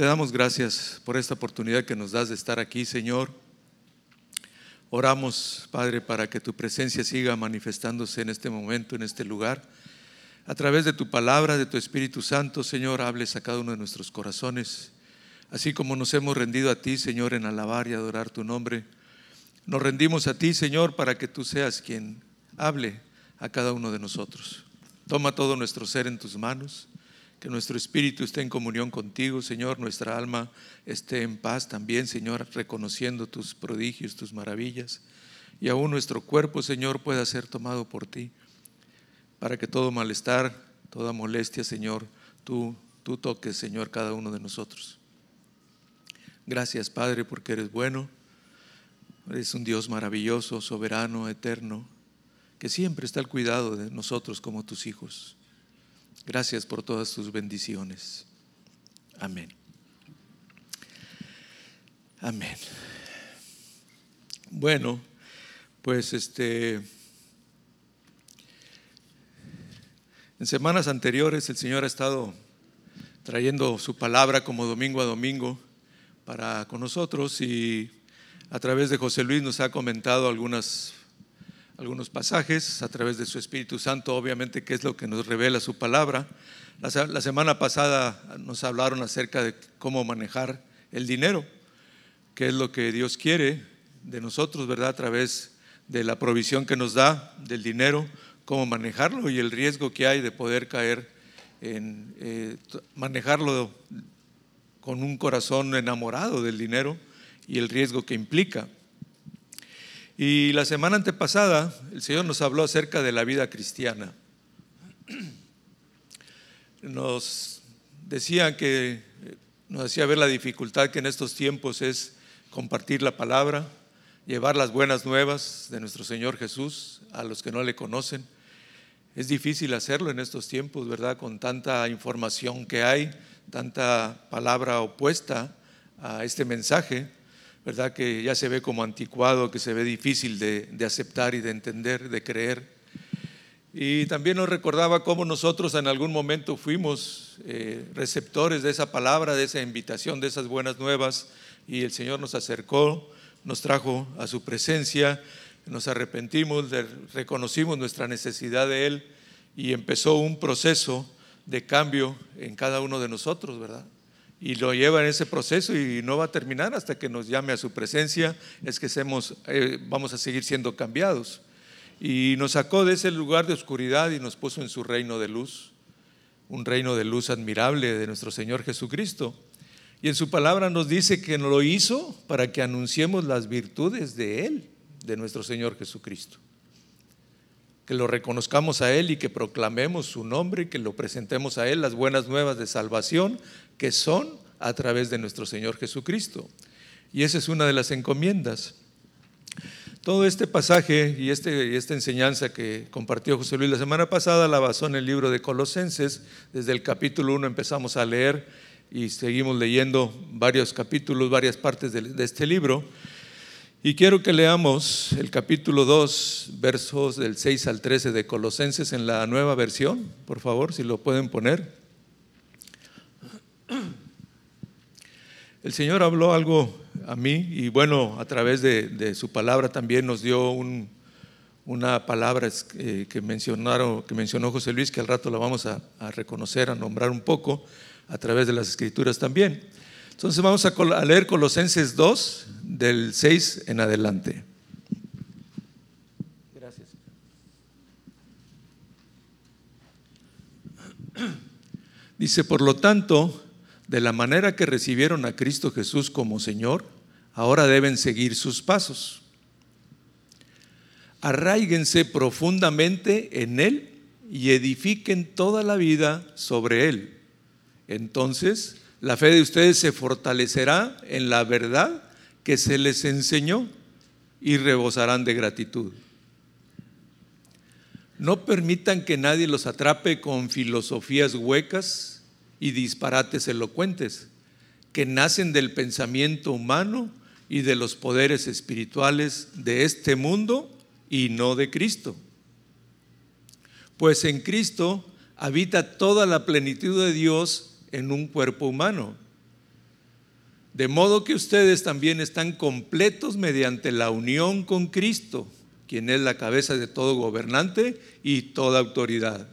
Te damos gracias por esta oportunidad que nos das de estar aquí, Señor. Oramos, Padre, para que tu presencia siga manifestándose en este momento, en este lugar. A través de tu palabra, de tu Espíritu Santo, Señor, hables a cada uno de nuestros corazones. Así como nos hemos rendido a ti, Señor, en alabar y adorar tu nombre, nos rendimos a ti, Señor, para que tú seas quien hable a cada uno de nosotros. Toma todo nuestro ser en tus manos, que nuestro espíritu esté en comunión contigo, Señor, nuestra alma esté en paz también, Señor, reconociendo tus prodigios, tus maravillas, y aún nuestro cuerpo, Señor, pueda ser tomado por ti, para que todo malestar, toda molestia, Señor, tú, tú toques, Señor, cada uno de nosotros. Gracias, Padre, porque eres bueno. Eres un Dios maravilloso, soberano, eterno, que siempre está al cuidado de nosotros como tus hijos. Gracias por todas tus bendiciones. Amén. Amén. Bueno, pues este en semanas anteriores el Señor ha estado trayendo su palabra como domingo a domingo para con nosotros y a través de José Luis nos ha comentado algunas, algunos pasajes, a través de su Espíritu Santo, obviamente, que es lo que nos revela su palabra. La, semana pasada nos hablaron acerca de cómo manejar el dinero, qué es lo que Dios quiere de nosotros, ¿verdad? A través de la provisión que nos da del dinero, cómo manejarlo y el riesgo que hay de poder caer en eh, manejarlo con un corazón enamorado del dinero y el riesgo que implica. Y la semana antepasada el Señor nos habló acerca de la vida cristiana. Nos decía que, nos hacía ver la dificultad que en estos tiempos es compartir la palabra, llevar las buenas nuevas de nuestro Señor Jesús a los que no le conocen. Es difícil hacerlo en estos tiempos, ¿verdad? Con tanta información que hay, tanta palabra opuesta a este mensaje, ¿verdad? Que ya se ve como anticuado, que se ve difícil de, aceptar y de entender, de creer. Y también nos recordaba cómo nosotros en algún momento fuimos eh, receptores de esa palabra, de esa invitación, de esas buenas nuevas, y el Señor nos acercó, nos trajo a su presencia, nos arrepentimos, reconocimos nuestra necesidad de Él y empezó un proceso de cambio en cada uno de nosotros, ¿verdad? Y lo lleva en ese proceso y no va a terminar hasta que nos llame a su presencia, es que eh, vamos a seguir siendo cambiados. Y nos sacó de ese lugar de oscuridad y nos puso en su reino de luz, un reino de luz admirable de nuestro Señor Jesucristo. Y en su palabra nos dice que lo hizo para que anunciemos las virtudes de Él, de nuestro Señor Jesucristo que lo reconozcamos a Él y que proclamemos su nombre y que lo presentemos a Él las buenas nuevas de salvación que son a través de nuestro Señor Jesucristo. Y esa es una de las encomiendas. Todo este pasaje y, este, esta enseñanza que compartió José Luis la semana pasada la basó en el libro de Colosenses. Desde el capítulo 1 empezamos a leer y seguimos leyendo varios capítulos, varias partes de, de este libro. Y quiero que leamos el capítulo 2, versos del 6 al 13 de Colosenses en la nueva versión, por favor, si lo pueden poner. El Señor habló algo a mí y bueno, a través de, su palabra también nos dio una palabra eh, que, mencionaron, que mencionó José Luis, que al rato la vamos a reconocer, a nombrar un poco a través de las escrituras también. Entonces vamos a leer Colosenses 2, del 6 en adelante. Gracias. Dice, por lo tanto, de la manera que recibieron a Cristo Jesús como Señor, ahora deben seguir sus pasos. Arraíguense profundamente en Él y edifiquen toda la vida sobre Él. Entonces, la fe de ustedes se fortalecerá en la verdad que se les enseñó y rebosarán de gratitud. No permitan que nadie los atrape con filosofías huecas y disparates elocuentes que nacen del pensamiento humano y de los poderes espirituales de este mundo y no de Cristo. Pues en Cristo habita toda la plenitud de Dios en un cuerpo humano. De modo que ustedes también están completos mediante la unión con Cristo, quien es la cabeza de todo gobernante y toda autoridad.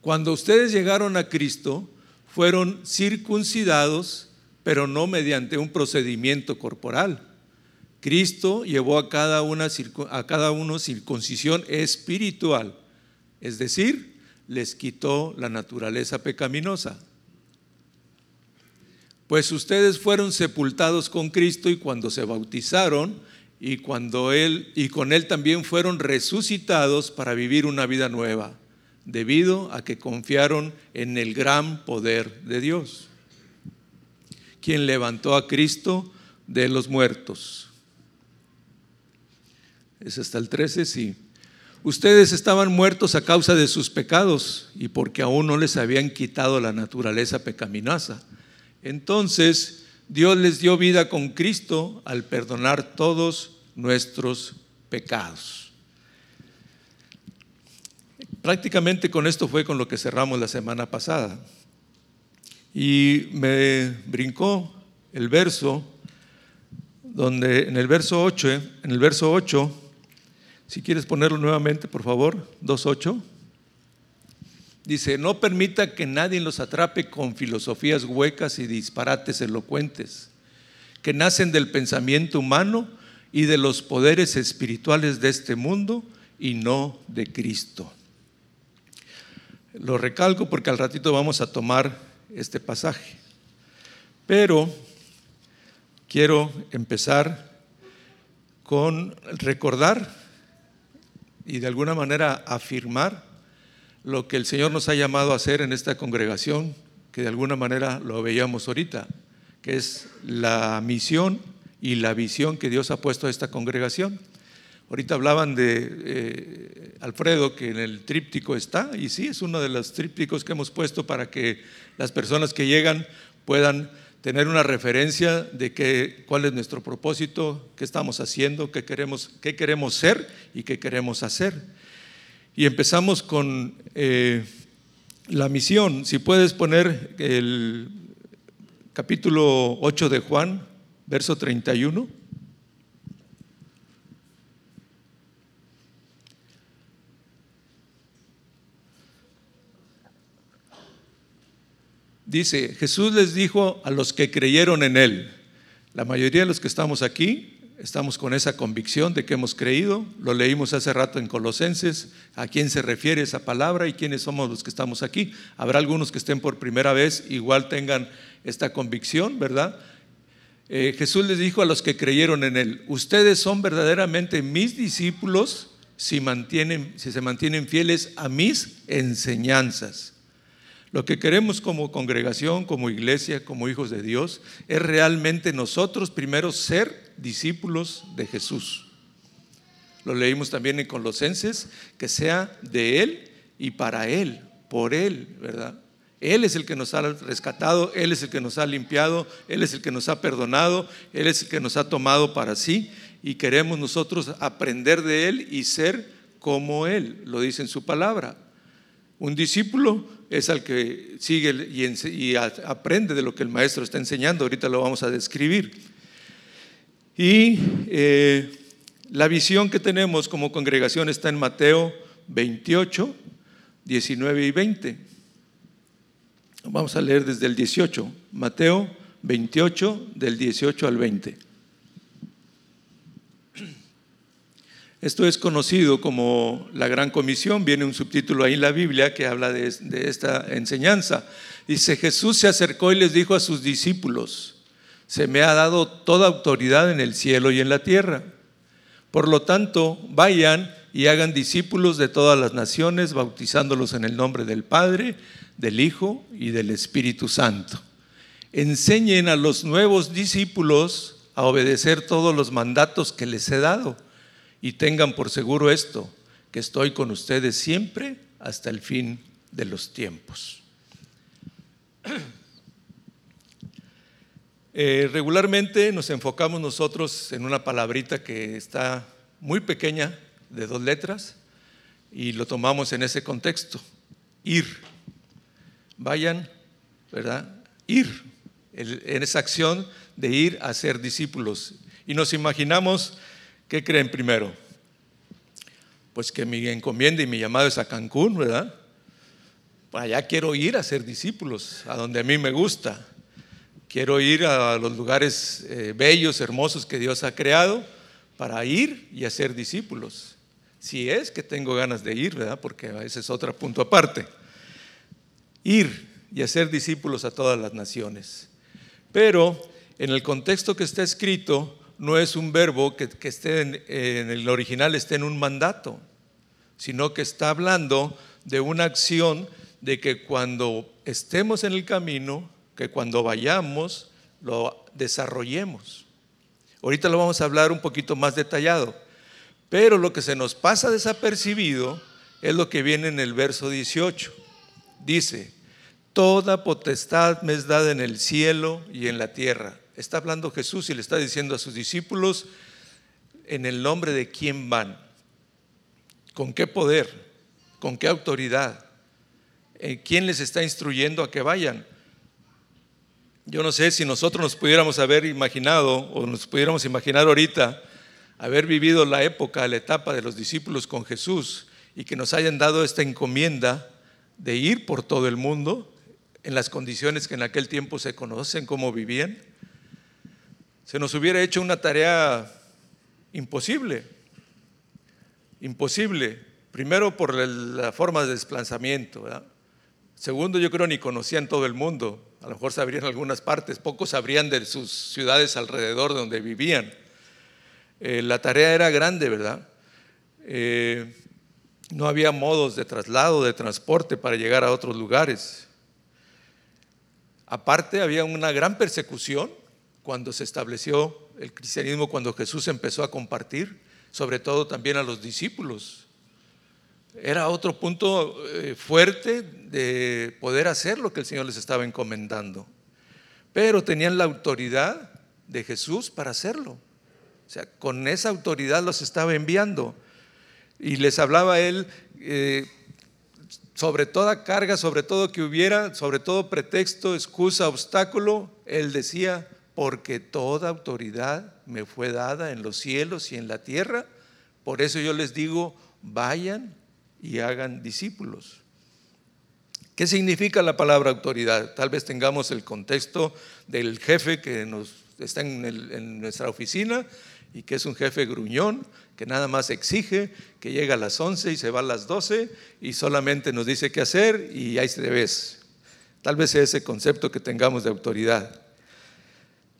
Cuando ustedes llegaron a Cristo, fueron circuncidados, pero no mediante un procedimiento corporal. Cristo llevó a cada, una, a cada uno circuncisión espiritual, es decir, les quitó la naturaleza pecaminosa. Pues ustedes fueron sepultados con Cristo y cuando se bautizaron y cuando él y con él también fueron resucitados para vivir una vida nueva, debido a que confiaron en el gran poder de Dios, quien levantó a Cristo de los muertos. Es hasta el 13, sí. Ustedes estaban muertos a causa de sus pecados y porque aún no les habían quitado la naturaleza pecaminosa. Entonces Dios les dio vida con Cristo al perdonar todos nuestros pecados. Prácticamente con esto fue con lo que cerramos la semana pasada. Y me brincó el verso donde en el verso 8, en el verso 8 si quieres ponerlo nuevamente, por favor, 2.8. Dice, no permita que nadie los atrape con filosofías huecas y disparates elocuentes, que nacen del pensamiento humano y de los poderes espirituales de este mundo y no de Cristo. Lo recalco porque al ratito vamos a tomar este pasaje. Pero quiero empezar con recordar y de alguna manera afirmar lo que el Señor nos ha llamado a hacer en esta congregación, que de alguna manera lo veíamos ahorita, que es la misión y la visión que Dios ha puesto a esta congregación. Ahorita hablaban de eh, Alfredo, que en el tríptico está, y sí, es uno de los trípticos que hemos puesto para que las personas que llegan puedan tener una referencia de qué, cuál es nuestro propósito, qué estamos haciendo, qué queremos, qué queremos ser y qué queremos hacer. Y empezamos con eh, la misión. Si puedes poner el capítulo 8 de Juan, verso 31. Dice, Jesús les dijo a los que creyeron en Él, la mayoría de los que estamos aquí estamos con esa convicción de que hemos creído, lo leímos hace rato en Colosenses, a quién se refiere esa palabra y quiénes somos los que estamos aquí. Habrá algunos que estén por primera vez, igual tengan esta convicción, ¿verdad? Eh, Jesús les dijo a los que creyeron en Él, ustedes son verdaderamente mis discípulos si, mantienen, si se mantienen fieles a mis enseñanzas. Lo que queremos como congregación, como iglesia, como hijos de Dios, es realmente nosotros primero ser discípulos de Jesús. Lo leímos también en Colosenses, que sea de Él y para Él, por Él, ¿verdad? Él es el que nos ha rescatado, Él es el que nos ha limpiado, Él es el que nos ha perdonado, Él es el que nos ha tomado para sí y queremos nosotros aprender de Él y ser como Él, lo dice en su palabra. Un discípulo es al que sigue y, aprende de lo que el maestro está enseñando. Ahorita lo vamos a describir. Y eh, la visión que tenemos como congregación está en Mateo 28, 19 y 20. Vamos a leer desde el 18. Mateo 28, del 18 al 20. Esto es conocido como la Gran Comisión, viene un subtítulo ahí en la Biblia que habla de, esta enseñanza. Dice, Jesús se acercó y les dijo a sus discípulos, se me ha dado toda autoridad en el cielo y en la tierra. Por lo tanto, vayan y hagan discípulos de todas las naciones, bautizándolos en el nombre del Padre, del Hijo y del Espíritu Santo. Enseñen a los nuevos discípulos a obedecer todos los mandatos que les he dado y tengan por seguro esto, que estoy con ustedes siempre hasta el fin de los tiempos. Eh, regularmente nos enfocamos nosotros en una palabrita que está muy pequeña, de dos letras, y lo tomamos en ese contexto, ir. Vayan, ¿verdad? Ir en esa acción de ir a ser discípulos. Y nos imaginamos, ¿qué creen primero? Pues que mi encomienda y mi llamado es a Cancún, ¿verdad? Allá quiero ir a ser discípulos, a donde a mí me gusta. Quiero ir a los lugares eh, bellos, hermosos que Dios ha creado para ir y hacer discípulos. Si es que tengo ganas de ir, ¿verdad? Porque ese es otro punto aparte. Ir y hacer discípulos a todas las naciones. Pero en el contexto que está escrito, no es un verbo que, esté en, en el original, esté en un mandato, sino que está hablando de una acción de que cuando estemos en el camino, que cuando vayamos, lo desarrollemos. Ahorita lo vamos a hablar un poquito más detallado, pero lo que se nos pasa desapercibido es lo que viene en el verso 18. Dice, toda potestad me es dada en el cielo y en la tierra. Está hablando Jesús y le está diciendo a sus discípulos en el nombre de quién van, con qué poder, con qué autoridad, eh, quién les está instruyendo a que vayan. Yo no sé si nosotros nos pudiéramos haber imaginado o nos pudiéramos imaginar ahorita haber vivido la época, la etapa de los discípulos con Jesús y que nos hayan dado esta encomienda de ir por todo el mundo en las condiciones que en aquel tiempo se conocen, cómo vivían, se nos hubiera hecho una tarea imposible. Imposible. Primero por la forma de desplazamiento. Segundo, yo creo ni conocían todo el mundo. A lo mejor sabrían algunas partes. Pocos sabrían de sus ciudades alrededor donde vivían. Eh, la tarea era grande, ¿verdad? Eh, no había modos de traslado, de transporte para llegar a otros lugares. Aparte, había una gran persecución cuando se estableció el cristianismo, cuando Jesús empezó a compartir, sobre todo también a los discípulos. Era otro punto eh, fuerte de poder hacer lo que el Señor les estaba encomendando. Pero tenían la autoridad de Jesús para hacerlo. O sea, con esa autoridad los estaba enviando. Y les hablaba él eh, sobre toda carga, sobre todo que hubiera, sobre todo pretexto, excusa, obstáculo, él decía, porque toda autoridad me fue dada en los cielos y en la tierra, por eso yo les digo, vayan y hagan discípulos. ¿Qué significa la palabra autoridad? Tal vez tengamos el contexto del jefe que nos está en, nuestra oficina y que es un jefe gruñón, que nada más exige, que llega a las 11 y se va a las 12 y solamente nos dice qué hacer y ahí se ves. Tal vez ese concepto que tengamos de autoridad.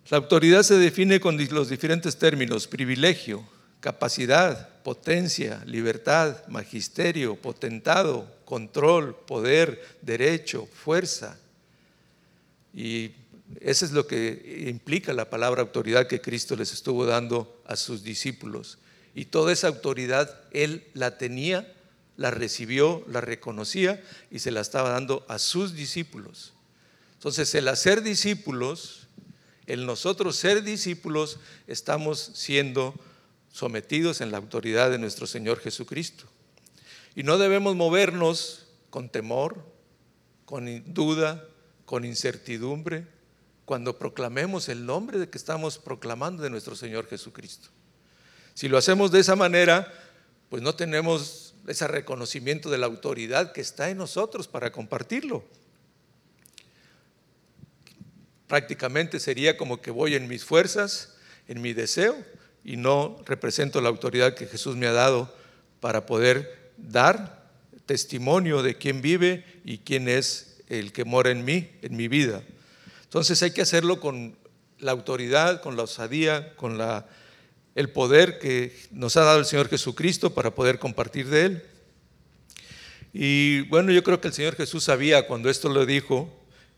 La autoridad se define con los diferentes términos, privilegio, capacidad, potencia, libertad, magisterio, potentado, control, poder, derecho, fuerza. Y eso es lo que implica la palabra autoridad que Cristo les estuvo dando a sus discípulos. Y toda esa autoridad Él la tenía, la recibió, la reconocía y se la estaba dando a sus discípulos. Entonces, el hacer discípulos, el nosotros ser discípulos, estamos siendo sometidos en la autoridad de nuestro Señor Jesucristo. Y no debemos movernos con temor, con duda, con incertidumbre, cuando proclamemos el nombre de que estamos proclamando de nuestro Señor Jesucristo. Si lo hacemos de esa manera, pues no tenemos ese reconocimiento de la autoridad que está en nosotros para compartirlo. Prácticamente sería como que voy en mis fuerzas, en mi deseo, y no represento la autoridad que Jesús me ha dado para poder dar testimonio de quién vive y quién es el que mora en mí, en mi vida. Entonces hay que hacerlo con la autoridad, con la osadía, con la, el poder que nos ha dado el Señor Jesucristo para poder compartir de Él. Y bueno, yo creo que el Señor Jesús sabía cuando esto lo dijo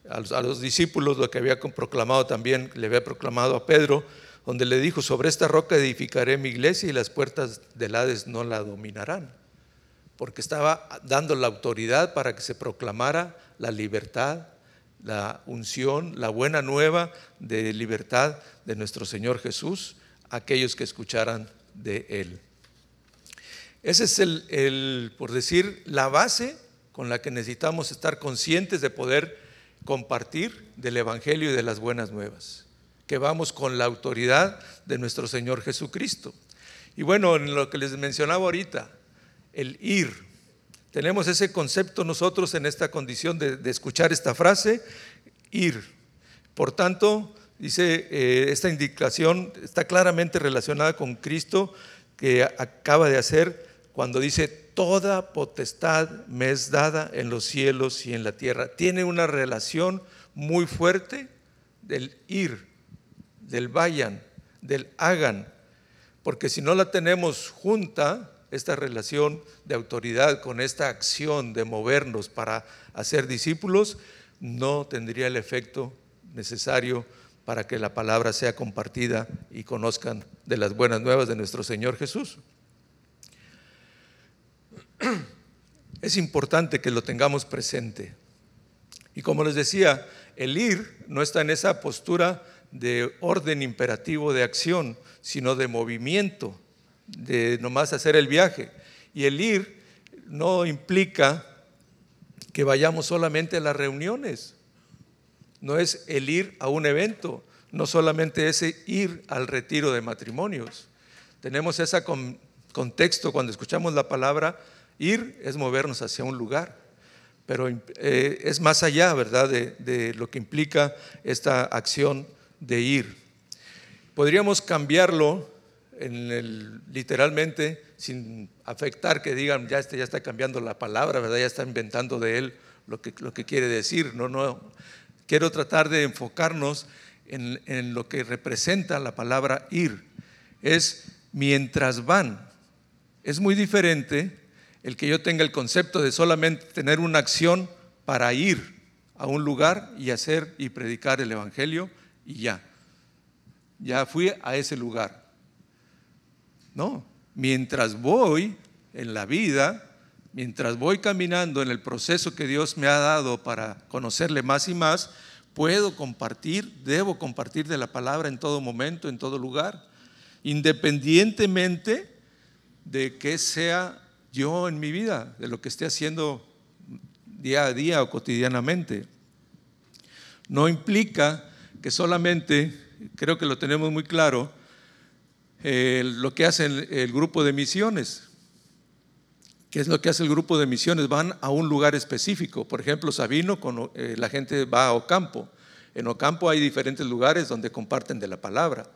a los, discípulos, lo que había proclamado también, le había proclamado a Pedro, donde le dijo, sobre esta roca edificaré mi iglesia y las puertas del Hades no la dominarán, porque estaba dando la autoridad para que se proclamara la libertad, la unción, la buena nueva de libertad de nuestro Señor Jesús aquellos que escucharan de Él. Ese es el, por decir, la base con la que necesitamos estar conscientes de poder compartir del Evangelio y de las buenas nuevas, que vamos con la autoridad de nuestro Señor Jesucristo. Y bueno, en lo que les mencionaba ahorita, el ir. Tenemos ese concepto nosotros en esta condición de, escuchar esta frase, ir. Por tanto, dice, eh, esta indicación está claramente relacionada con Cristo que acaba de hacer cuando dice, toda potestad me es dada en los cielos y en la tierra. Tiene una relación muy fuerte del ir, del vayan, del hagan porque si no la tenemos junta, esta relación de autoridad con esta acción de movernos para hacer discípulos, no tendría el efecto necesario para que la palabra sea compartida y conozcan de las buenas nuevas de nuestro Señor Jesús. Es importante que lo tengamos presente. Y como les decía, el ir no está en esa postura de orden imperativo de acción, sino de movimiento, de nomás hacer el viaje. Y el ir no implica que vayamos solamente a las reuniones, no es el ir a un evento, no solamente es ir al retiro de matrimonios. Tenemos ese contexto cuando escuchamos la palabra, ir es movernos hacia un lugar, pero eh, es más allá, ¿verdad?, de, lo que implica esta acción de ir. Podríamos cambiarlo en el, literalmente sin afectar que digan, ya, este, ya está cambiando la palabra, ¿verdad? ya está inventando de él lo que, lo que quiere decir. No, no. Quiero tratar de enfocarnos en, en lo que representa la palabra ir. Es mientras van. Es muy diferente el que yo tenga el concepto de solamente tener una acción para ir a un lugar y hacer y predicar el Evangelio y ya. Ya fui a ese lugar. No, mientras voy en la vida, mientras voy caminando en el proceso que Dios me ha dado para conocerle más y más, puedo compartir, debo compartir de la palabra en todo momento, en todo lugar, independientemente de que sea yo en mi vida, de lo que esté haciendo día a día o cotidianamente. No implica que solamente, creo que lo tenemos muy claro, eh, lo que hace el, grupo de misiones. ¿Qué es lo que hace el grupo de misiones? Van a un lugar específico. Por ejemplo, Sabino, con, eh, la gente va a Ocampo. En Ocampo hay diferentes lugares donde comparten de la palabra.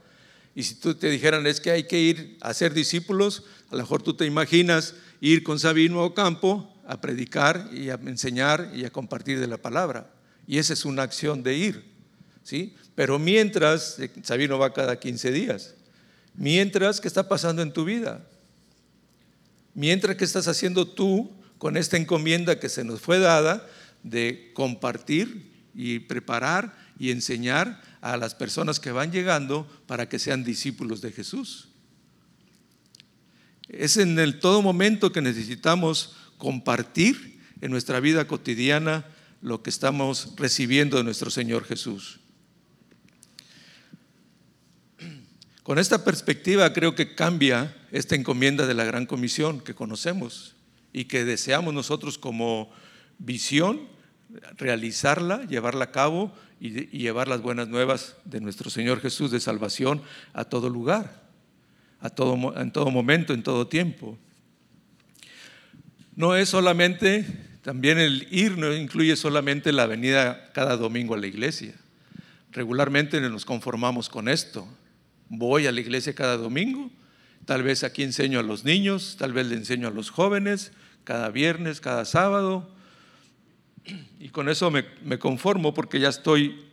Y si tú te dijeran es que hay que ir a ser discípulos, a lo mejor tú te imaginas ir con Sabino a Ocampo a predicar y a enseñar y a compartir de la palabra. Y esa es una acción de ir. ¿sí? Pero mientras, eh, Sabino va cada 15 días, mientras, ¿qué está pasando en tu vida? Mientras, ¿qué estás haciendo tú con esta encomienda que se nos fue dada de compartir y preparar y enseñar a las personas que van llegando para que sean discípulos de Jesús? Es en el todo momento que necesitamos compartir en nuestra vida cotidiana lo que estamos recibiendo de nuestro Señor Jesús. Con esta perspectiva creo que cambia esta encomienda de la Gran Comisión que conocemos y que deseamos nosotros como visión realizarla, llevarla a cabo y, llevar las buenas nuevas de nuestro Señor Jesús de salvación a todo lugar, a todo, en todo momento, en todo tiempo. No es solamente, también el ir no incluye solamente la venida cada domingo a la iglesia. Regularmente nos conformamos con esto voy a la iglesia cada domingo, tal vez aquí enseño a los niños, tal vez le enseño a los jóvenes, cada viernes, cada sábado, y con eso me, conformo porque ya estoy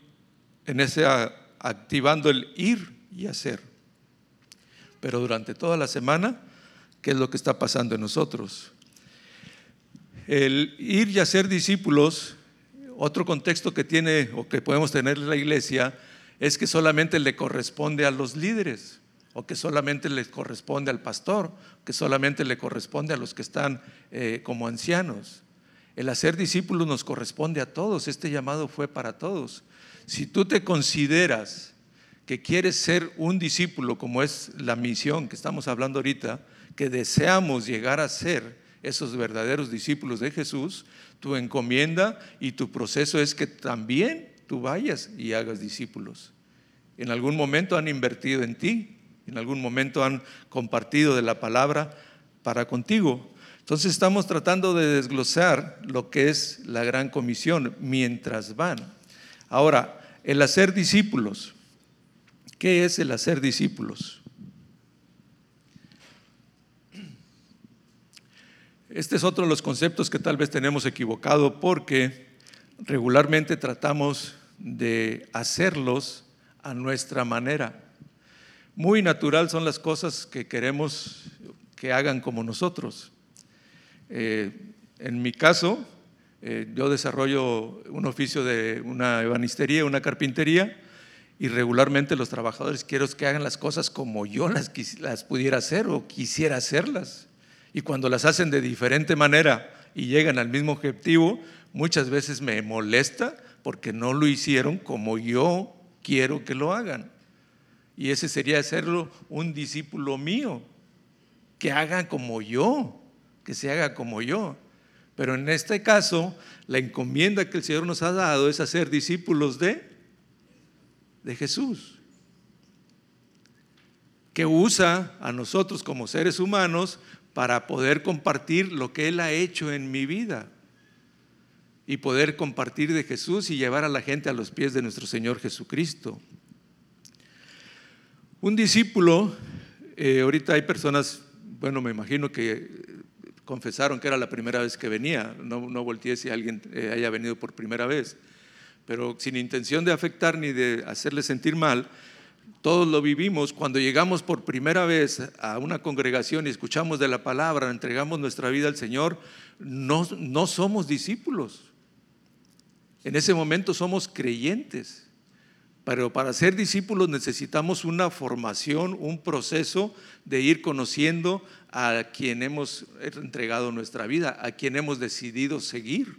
en ese activando el ir y hacer. Pero durante toda la semana, ¿qué es lo que está pasando en nosotros? El ir y hacer discípulos, otro contexto que tiene o que podemos tener en la iglesia, es que solamente le corresponde a los líderes, o que solamente le corresponde al pastor, que solamente le corresponde a los que están eh, como ancianos. El hacer discípulos nos corresponde a todos, este llamado fue para todos. Si tú te consideras que quieres ser un discípulo, como es la misión que estamos hablando ahorita, que deseamos llegar a ser esos verdaderos discípulos de Jesús, Tu encomienda y tu proceso es que también tú vayas y hagas discípulos. En algún momento han invertido en ti, en algún momento han compartido de la palabra para contigo. Entonces estamos tratando de desglosar lo que es la gran comisión mientras van. Ahora, el hacer discípulos. ¿Qué es el hacer discípulos? Este es otro de los conceptos que tal vez tenemos equivocado porque regularmente tratamos de hacerlos a nuestra manera. Muy natural son las cosas que queremos que hagan como nosotros. Eh, en mi caso, eh, yo desarrollo un oficio de una ebanistería, una carpintería, y regularmente los trabajadores quiero que hagan las cosas como yo las, las pudiera hacer o quisiera hacerlas. Y cuando las hacen de diferente manera y llegan al mismo objetivo, muchas veces me molesta porque no lo hicieron como yo quiero que lo hagan. Y ese sería hacerlo un discípulo mío, que haga como yo, que se haga como yo. Pero en este caso, la encomienda que el Señor nos ha dado es hacer discípulos de, de Jesús, que usa a nosotros como seres humanos para poder compartir lo que Él ha hecho en mi vida y poder compartir de Jesús y llevar a la gente a los pies de nuestro Señor Jesucristo. Un discípulo, eh, ahorita hay personas, bueno, me imagino que confesaron que era la primera vez que venía, no, no volteé si alguien eh, haya venido por primera vez, pero sin intención de afectar ni de hacerle sentir mal, todos lo vivimos cuando llegamos por primera vez a una congregación y escuchamos de la palabra, entregamos nuestra vida al Señor, no, no somos discípulos. En ese momento somos creyentes. Pero para ser discípulos necesitamos una formación, un proceso de ir conociendo a quien hemos entregado nuestra vida, a quien hemos decidido seguir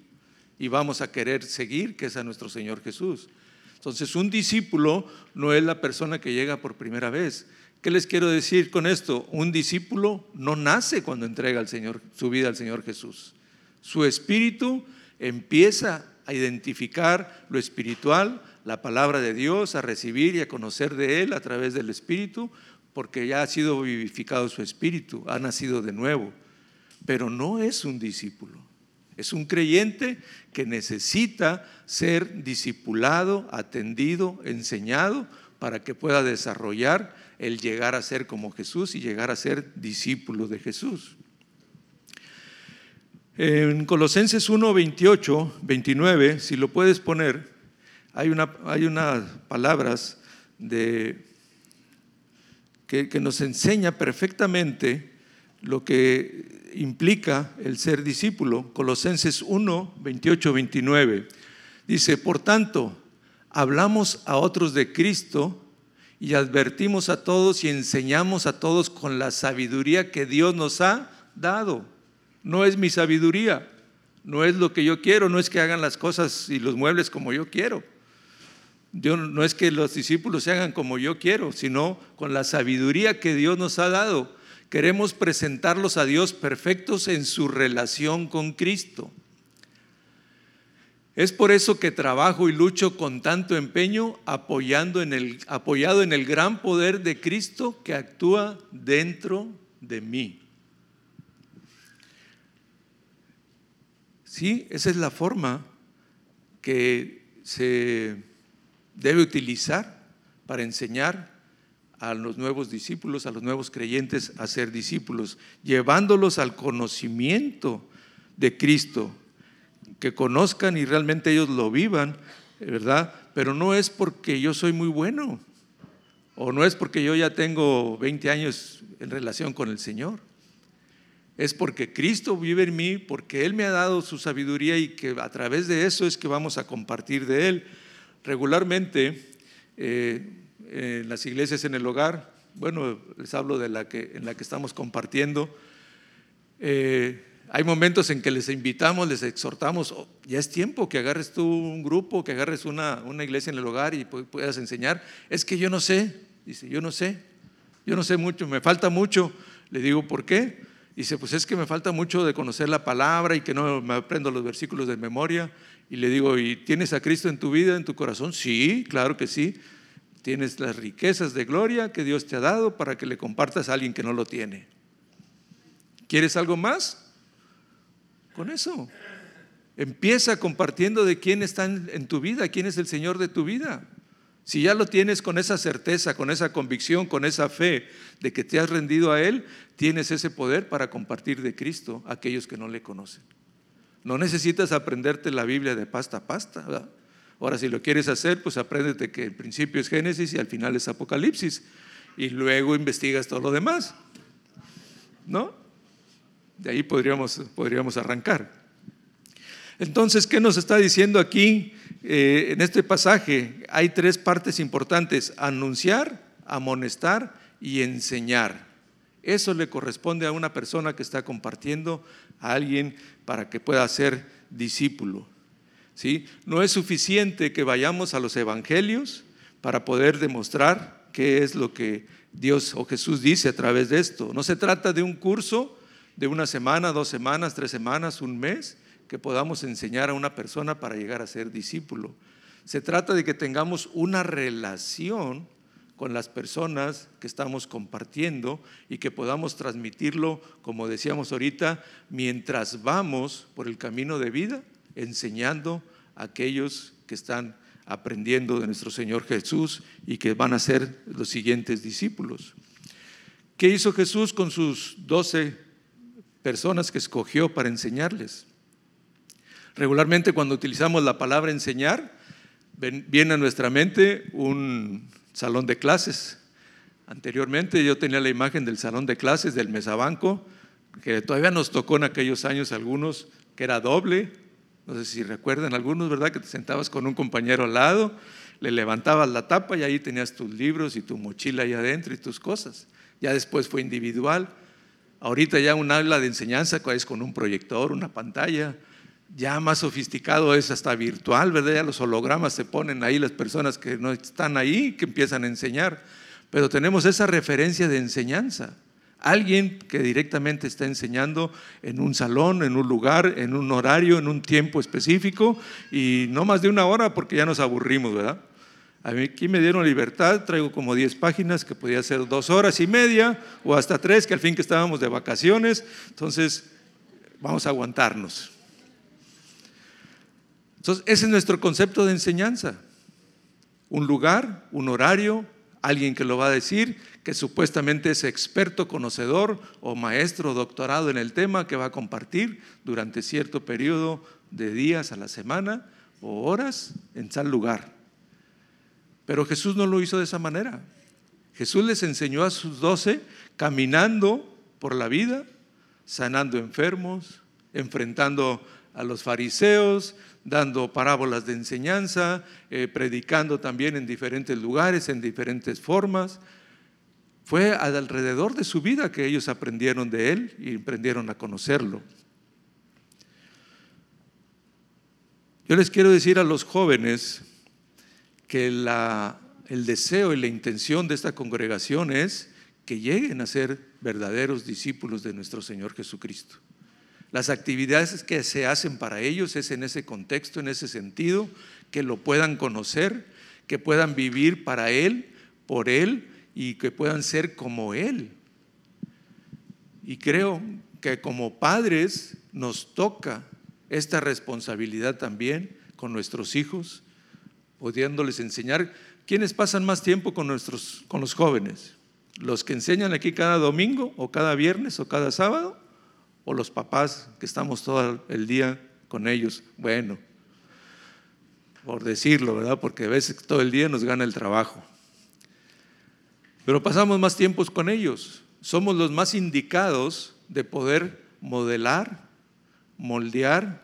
y vamos a querer seguir, que es a nuestro Señor Jesús. Entonces, un discípulo no es la persona que llega por primera vez. ¿Qué les quiero decir con esto? Un discípulo no nace cuando entrega al Señor, su vida al Señor Jesús. Su espíritu empieza a identificar lo espiritual, la palabra de Dios, a recibir y a conocer de Él a través del Espíritu, porque ya ha sido vivificado su espíritu, ha nacido de nuevo. Pero no es un discípulo, es un creyente que necesita ser discipulado, atendido, enseñado, para que pueda desarrollar el llegar a ser como Jesús y llegar a ser discípulo de Jesús. En Colosenses 1, 28, 29, si lo puedes poner, hay, una, hay unas palabras de, que, nos enseña perfectamente lo que implica el ser discípulo. Colosenses 1, 28, 29. Dice, por tanto, hablamos a otros de Cristo y advertimos a todos y enseñamos a todos con la sabiduría que Dios nos ha dado no es mi sabiduría, no es lo que yo quiero, no es que hagan las cosas y los muebles como yo quiero. No es que los discípulos se hagan como yo quiero, sino con la sabiduría que Dios nos ha dado. Queremos presentarlos a Dios perfectos en su relación con Cristo. Es por eso que trabajo y lucho con tanto empeño apoyando en el, apoyado en el gran poder de Cristo que actúa dentro de mí. Sí, esa es la forma que se debe utilizar para enseñar a los nuevos discípulos, a los nuevos creyentes a ser discípulos, llevándolos al conocimiento de Cristo, que conozcan y realmente ellos lo vivan, ¿verdad? Pero no es porque yo soy muy bueno, o no es porque yo ya tengo 20 años en relación con el Señor es porque Cristo vive en mí, porque Él me ha dado su sabiduría y que a través de eso es que vamos a compartir de Él. Regularmente, eh, en las iglesias en el hogar, bueno, les hablo de la que, en la que estamos compartiendo, eh, hay momentos en que les invitamos, les exhortamos, oh, ya es tiempo que agarres tú un grupo, que agarres una, una iglesia en el hogar y puedas enseñar. Es que yo no sé, dice, yo no sé, yo no sé mucho, me falta mucho. Le digo, ¿por qué? dice, pues es que me falta mucho de conocer la palabra y que no me aprendo los versículos de memoria. Y le digo, ¿y tienes a Cristo en tu vida, en tu corazón? Sí, claro que sí. Tienes las riquezas de gloria que Dios te ha dado para que le compartas a alguien que no lo tiene. ¿Quieres algo más? Con eso. Empieza compartiendo de quién está en tu vida, quién es el Señor de tu vida. Si ya lo tienes con esa certeza, con esa convicción, con esa fe de que te has rendido a Él, tienes ese poder para compartir de Cristo a aquellos que no le conocen. No necesitas aprenderte la Biblia de pasta a pasta. Ahora, si lo quieres hacer, pues apréndete que el principio es Génesis y al final es Apocalipsis. Y luego investigas todo lo demás. ¿No? De ahí podríamos, podríamos arrancar. Entonces, ¿qué nos está diciendo aquí eh, en este pasaje? Hay tres partes importantes, anunciar, amonestar y enseñar. Eso le corresponde a una persona que está compartiendo a alguien para que pueda ser discípulo. ¿sí? No es suficiente que vayamos a los evangelios para poder demostrar qué es lo que Dios o Jesús dice a través de esto. No se trata de un curso de una semana, dos semanas, tres semanas, un mes, que podamos enseñar a una persona para llegar a ser discípulo. Se trata de que tengamos una relación con las personas que estamos compartiendo y que podamos transmitirlo, como decíamos ahorita, mientras vamos por el camino de vida, enseñando a aquellos que están aprendiendo de nuestro Señor Jesús y que van a ser los siguientes discípulos. ¿Qué hizo Jesús con sus doce personas que escogió para enseñarles? Regularmente cuando utilizamos la palabra enseñar, viene a nuestra mente un salón de clases. Anteriormente yo tenía la imagen del salón de clases del mesabanco, que todavía nos tocó en aquellos años algunos, que era doble. No sé si recuerdan algunos, ¿verdad? Que te sentabas con un compañero al lado, le levantabas la tapa y ahí tenías tus libros y tu mochila ahí adentro y tus cosas. Ya después fue individual. Ahorita ya un aula de enseñanza es con un proyector, una pantalla, ya más sofisticado es hasta virtual, ¿verdad? Ya los hologramas se ponen ahí, las personas que no están ahí, que empiezan a enseñar. Pero tenemos esa referencia de enseñanza. Alguien que directamente está enseñando en un salón, en un lugar, en un horario, en un tiempo específico y no más de una hora porque ya nos aburrimos, ¿verdad? A mí aquí me dieron libertad, traigo como 10 páginas que podía ser dos horas y media o hasta tres, que al fin que estábamos de vacaciones, entonces vamos a aguantarnos. Entonces, ese es nuestro concepto de enseñanza. Un lugar, un horario, alguien que lo va a decir, que supuestamente es experto, conocedor o maestro, doctorado en el tema, que va a compartir durante cierto periodo de días a la semana o horas en tal lugar. Pero Jesús no lo hizo de esa manera. Jesús les enseñó a sus doce caminando por la vida, sanando enfermos, enfrentando a los fariseos, dando parábolas de enseñanza, eh, predicando también en diferentes lugares, en diferentes formas. Fue alrededor de su vida que ellos aprendieron de él y aprendieron a conocerlo. Yo les quiero decir a los jóvenes que el deseo y la intención de esta congregación es que lleguen a ser verdaderos discípulos de nuestro Señor Jesucristo. Las actividades que se hacen para ellos es en ese contexto, en ese sentido, que lo puedan conocer, que puedan vivir para Él, por Él y que puedan ser como Él. Y creo que como padres nos toca esta responsabilidad también con nuestros hijos, pudiéndoles enseñar. ¿Quiénes pasan más tiempo con, nuestros, con los jóvenes? ¿Los que enseñan aquí cada domingo o cada viernes o cada sábado? O los papás que estamos todo el día con ellos. Bueno, por decirlo, ¿verdad? Porque a veces todo el día nos gana el trabajo. Pero pasamos más tiempos con ellos. Somos los más indicados de poder modelar, moldear,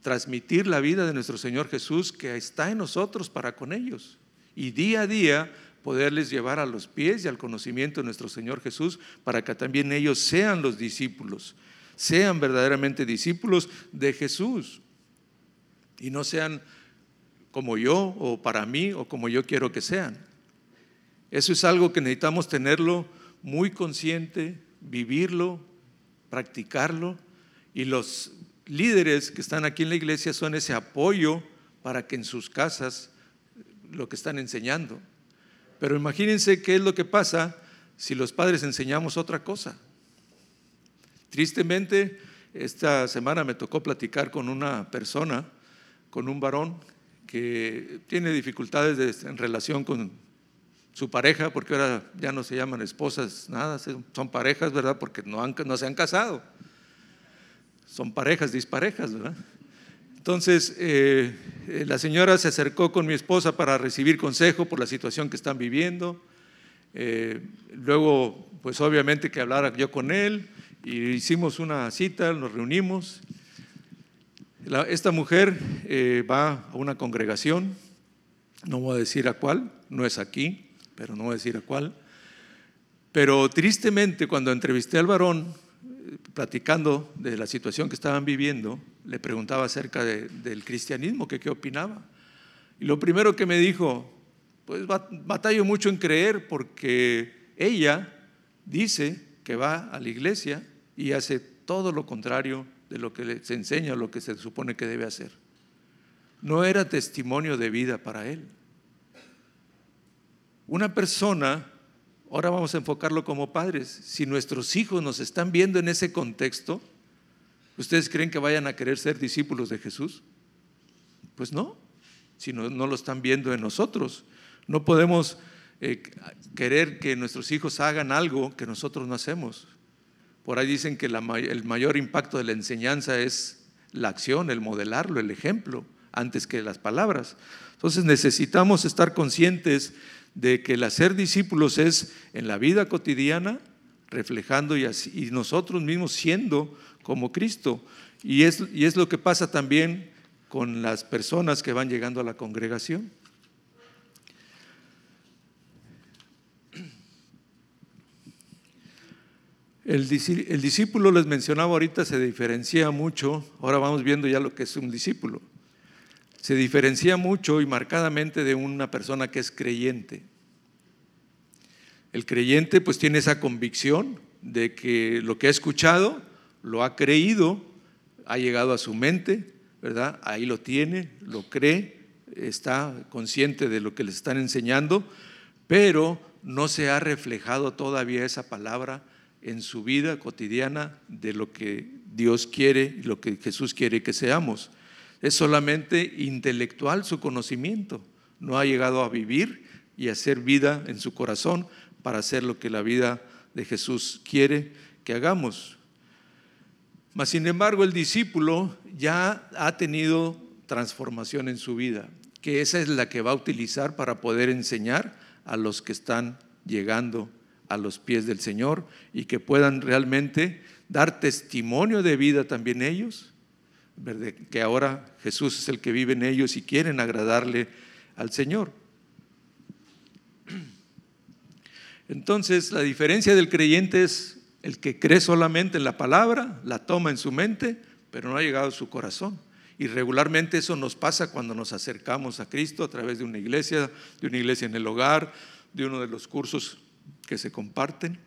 transmitir la vida de nuestro Señor Jesús que está en nosotros para con ellos. Y día a día poderles llevar a los pies y al conocimiento de nuestro Señor Jesús para que también ellos sean los discípulos sean verdaderamente discípulos de Jesús y no sean como yo o para mí o como yo quiero que sean. Eso es algo que necesitamos tenerlo muy consciente, vivirlo practicarlo y los líderes que están aquí en la iglesia son ese apoyo para que en sus casas lo que están enseñando. Pero imagínense qué es lo que pasa si los padres enseñamos otra cosa. Tristemente, esta semana me tocó platicar con una persona, con un varón que tiene dificultades en relación con su pareja, porque ahora ya no se llaman esposas, nada, son parejas, ¿verdad? Porque no, han, no se han casado. Son parejas, disparejas, ¿verdad? Entonces, eh, eh, la señora se acercó con mi esposa para recibir consejo por la situación que están viviendo. Eh, luego, pues obviamente que hablara yo con él y hicimos una cita, nos reunimos. esta mujer va a una congregación, no voy a decir a cuál, no es aquí, pero no voy a decir a cuál. Pero tristemente cuando entrevisté al varón, platicando de la situación que estaban viviendo, le preguntaba acerca del cristianismo, que qué opinaba. Y lo primero que me dijo, pues batallo mucho en creer porque ella dice que va a la iglesia y hace todo lo contrario de lo que se enseña, lo que se supone que debe hacer. No era testimonio de vida para él. Una persona, ahora vamos a enfocarlo como padres, si nuestros hijos nos están viendo en ese contexto, ¿ustedes creen que vayan a querer ser discípulos de Jesús? Pues no, si no, lo están viendo en nosotros. No podemos eh, querer que nuestros hijos hagan algo que nosotros no hacemos. Por ahí dicen que el mayor impacto de la enseñanza es la acción, el modelarlo, el ejemplo, antes que las palabras. Entonces necesitamos estar conscientes de que el hacer discípulos es en la vida cotidiana, reflejando y, y nosotros mismos siendo como Cristo. Y es, y es lo que pasa también con las personas que van llegando a la congregación. El, discípulo, les mencionaba ahorita, se diferencia mucho, ahora vamos viendo ya lo que es un discípulo se diferencia mucho y marcadamente de una persona que es creyente. El creyente pues tiene esa convicción de que lo que ha escuchado lo ha creído, ha llegado a su mente, ¿verdad? Ahí lo tiene, lo cree, está consciente de lo que le están enseñando, pero no se ha reflejado todavía esa palabra en su vida cotidiana de lo que Dios quiere y lo que Jesús quiere que seamos es solamente intelectual su conocimiento. No ha llegado a vivir y a hacer vida en su corazón para hacer lo que la vida de Jesús quiere que hagamos. Mas, sin embargo, el discípulo ya ha tenido transformación en su vida, que esa es la que va a utilizar para poder enseñar a los que están llegando a los pies del Señor y que puedan realmente dar testimonio de vida también ellos que ahora Jesús es el que vive en ellos y quieren agradarle al Señor. Entonces, la diferencia del creyente es el que cree solamente en la palabra, la toma en su mente, pero no ha llegado a su corazón. Y regularmente eso nos pasa cuando nos acercamos a Cristo a través de una iglesia, de una iglesia en el hogar, de uno de los cursos que se comparten.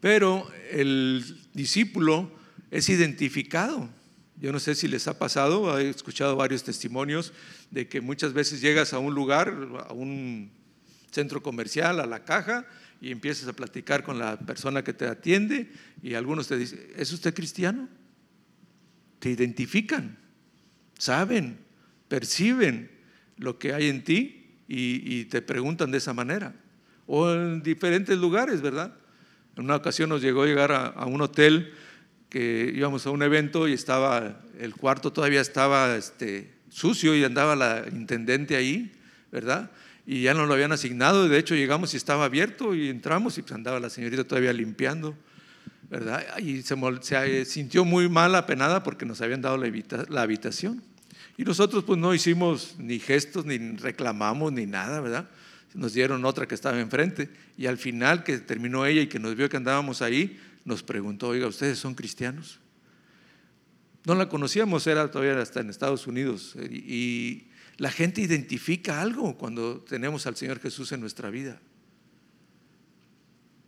Pero el discípulo es identificado yo no sé si les ha pasado, he escuchado varios testimonios de que muchas veces llegas a un lugar, a un centro comercial, a la caja, y empiezas a platicar con la persona que te atiende y algunos te dicen, ¿es usted cristiano? Te identifican, saben, perciben lo que hay en ti y, te preguntan de esa manera. O en diferentes lugares, ¿verdad? En una ocasión nos llegó a llegar a un hotel que íbamos a un evento y estaba, el cuarto todavía estaba este, sucio y andaba la intendente ahí, ¿verdad? Y ya no lo habían asignado, de hecho llegamos y estaba abierto y entramos y pues andaba la señorita todavía limpiando, ¿verdad? Y se, se sintió muy mal, apenada porque nos habían dado la, la habitación. Y nosotros pues no hicimos ni gestos, ni reclamamos, ni nada, ¿verdad? Nos dieron otra que estaba enfrente. Y al final que terminó ella y que nos vio que andábamos ahí, nos preguntó, oiga, ¿ustedes son cristianos? No la conocíamos, era todavía hasta en Estados Unidos. Y la gente identifica algo cuando tenemos al Señor Jesús en nuestra vida.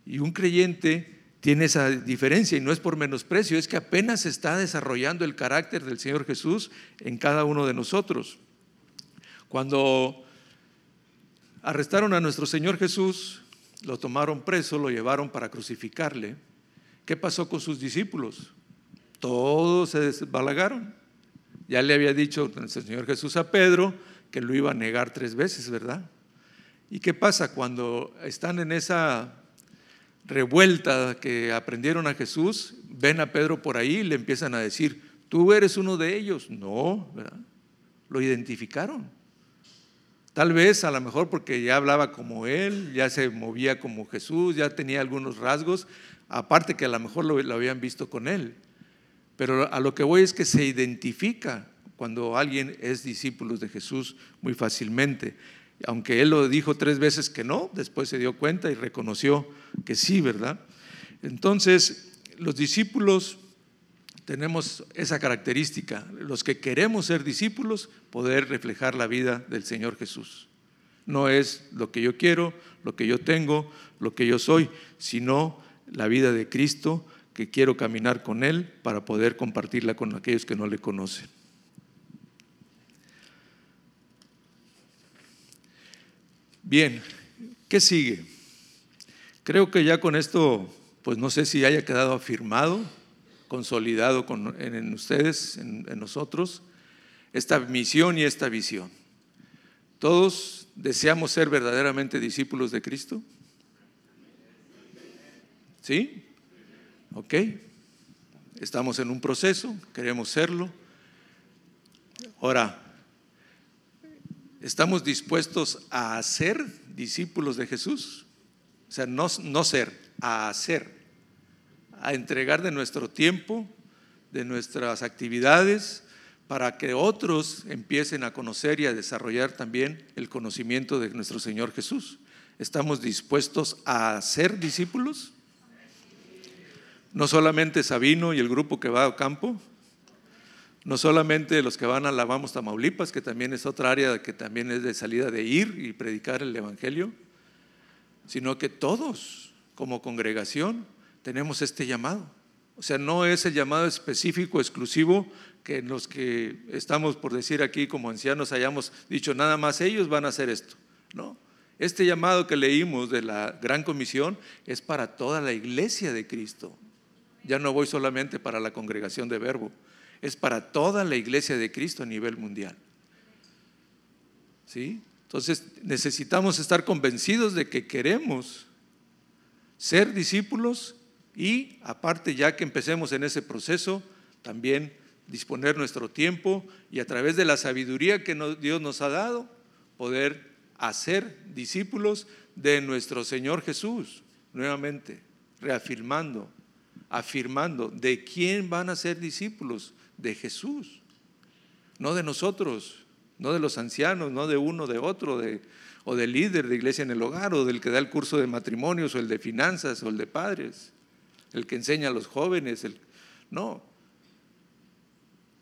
Y un creyente tiene esa diferencia y no es por menosprecio, es que apenas está desarrollando el carácter del Señor Jesús en cada uno de nosotros. Cuando arrestaron a nuestro Señor Jesús, lo tomaron preso, lo llevaron para crucificarle. ¿Qué pasó con sus discípulos? Todos se desbalagaron. Ya le había dicho el Señor Jesús a Pedro que lo iba a negar tres veces, ¿verdad? ¿Y qué pasa cuando están en esa revuelta que aprendieron a Jesús? Ven a Pedro por ahí y le empiezan a decir, tú eres uno de ellos. No, ¿verdad? Lo identificaron. Tal vez a lo mejor porque ya hablaba como él, ya se movía como Jesús, ya tenía algunos rasgos, aparte que a lo mejor lo, habían visto con él. Pero a lo que voy es que se identifica cuando alguien es discípulo de Jesús muy fácilmente. Aunque él lo dijo tres veces que no, después se dio cuenta y reconoció que sí, ¿verdad? Entonces, los discípulos tenemos esa característica, los que queremos ser discípulos, poder reflejar la vida del Señor Jesús. No es lo que yo quiero, lo que yo tengo, lo que yo soy, sino la vida de Cristo que quiero caminar con Él para poder compartirla con aquellos que no le conocen. Bien, ¿qué sigue? Creo que ya con esto, pues no sé si haya quedado afirmado, consolidado en, ustedes, en, nosotros, esta misión y esta visión. ¿Todos deseamos ser verdaderamente discípulos de Cristo? ¿Sí? ¿Ok? Estamos en un proceso, queremos serlo. Ahora, ¿estamos dispuestos a ser discípulos de Jesús? O sea, no, no ser, a hacer, a entregar de nuestro tiempo, de nuestras actividades, para que otros empiecen a conocer y a desarrollar también el conocimiento de nuestro Señor Jesús. ¿Estamos dispuestos a ser discípulos? No solamente Sabino y el grupo que va a campo, no solamente los que van a la Vamos Tamaulipas, que también es otra área que también es de salida de ir y predicar el Evangelio, sino que todos como congregación tenemos este llamado. O sea, no es el llamado específico, exclusivo, que los que estamos, por decir aquí, como ancianos, hayamos dicho, nada más ellos van a hacer esto. No, este llamado que leímos de la Gran Comisión es para toda la iglesia de Cristo. Ya no voy solamente para la congregación de Verbo, es para toda la iglesia de Cristo a nivel mundial. ¿Sí? Entonces necesitamos estar convencidos de que queremos ser discípulos y aparte ya que empecemos en ese proceso, también disponer nuestro tiempo y a través de la sabiduría que Dios nos ha dado, poder hacer discípulos de nuestro Señor Jesús, nuevamente, reafirmando afirmando de quién van a ser discípulos, de Jesús, no de nosotros, no de los ancianos, no de uno, de otro, de, o del líder de iglesia en el hogar, o del que da el curso de matrimonios, o el de finanzas, o el de padres, el que enseña a los jóvenes, el, no.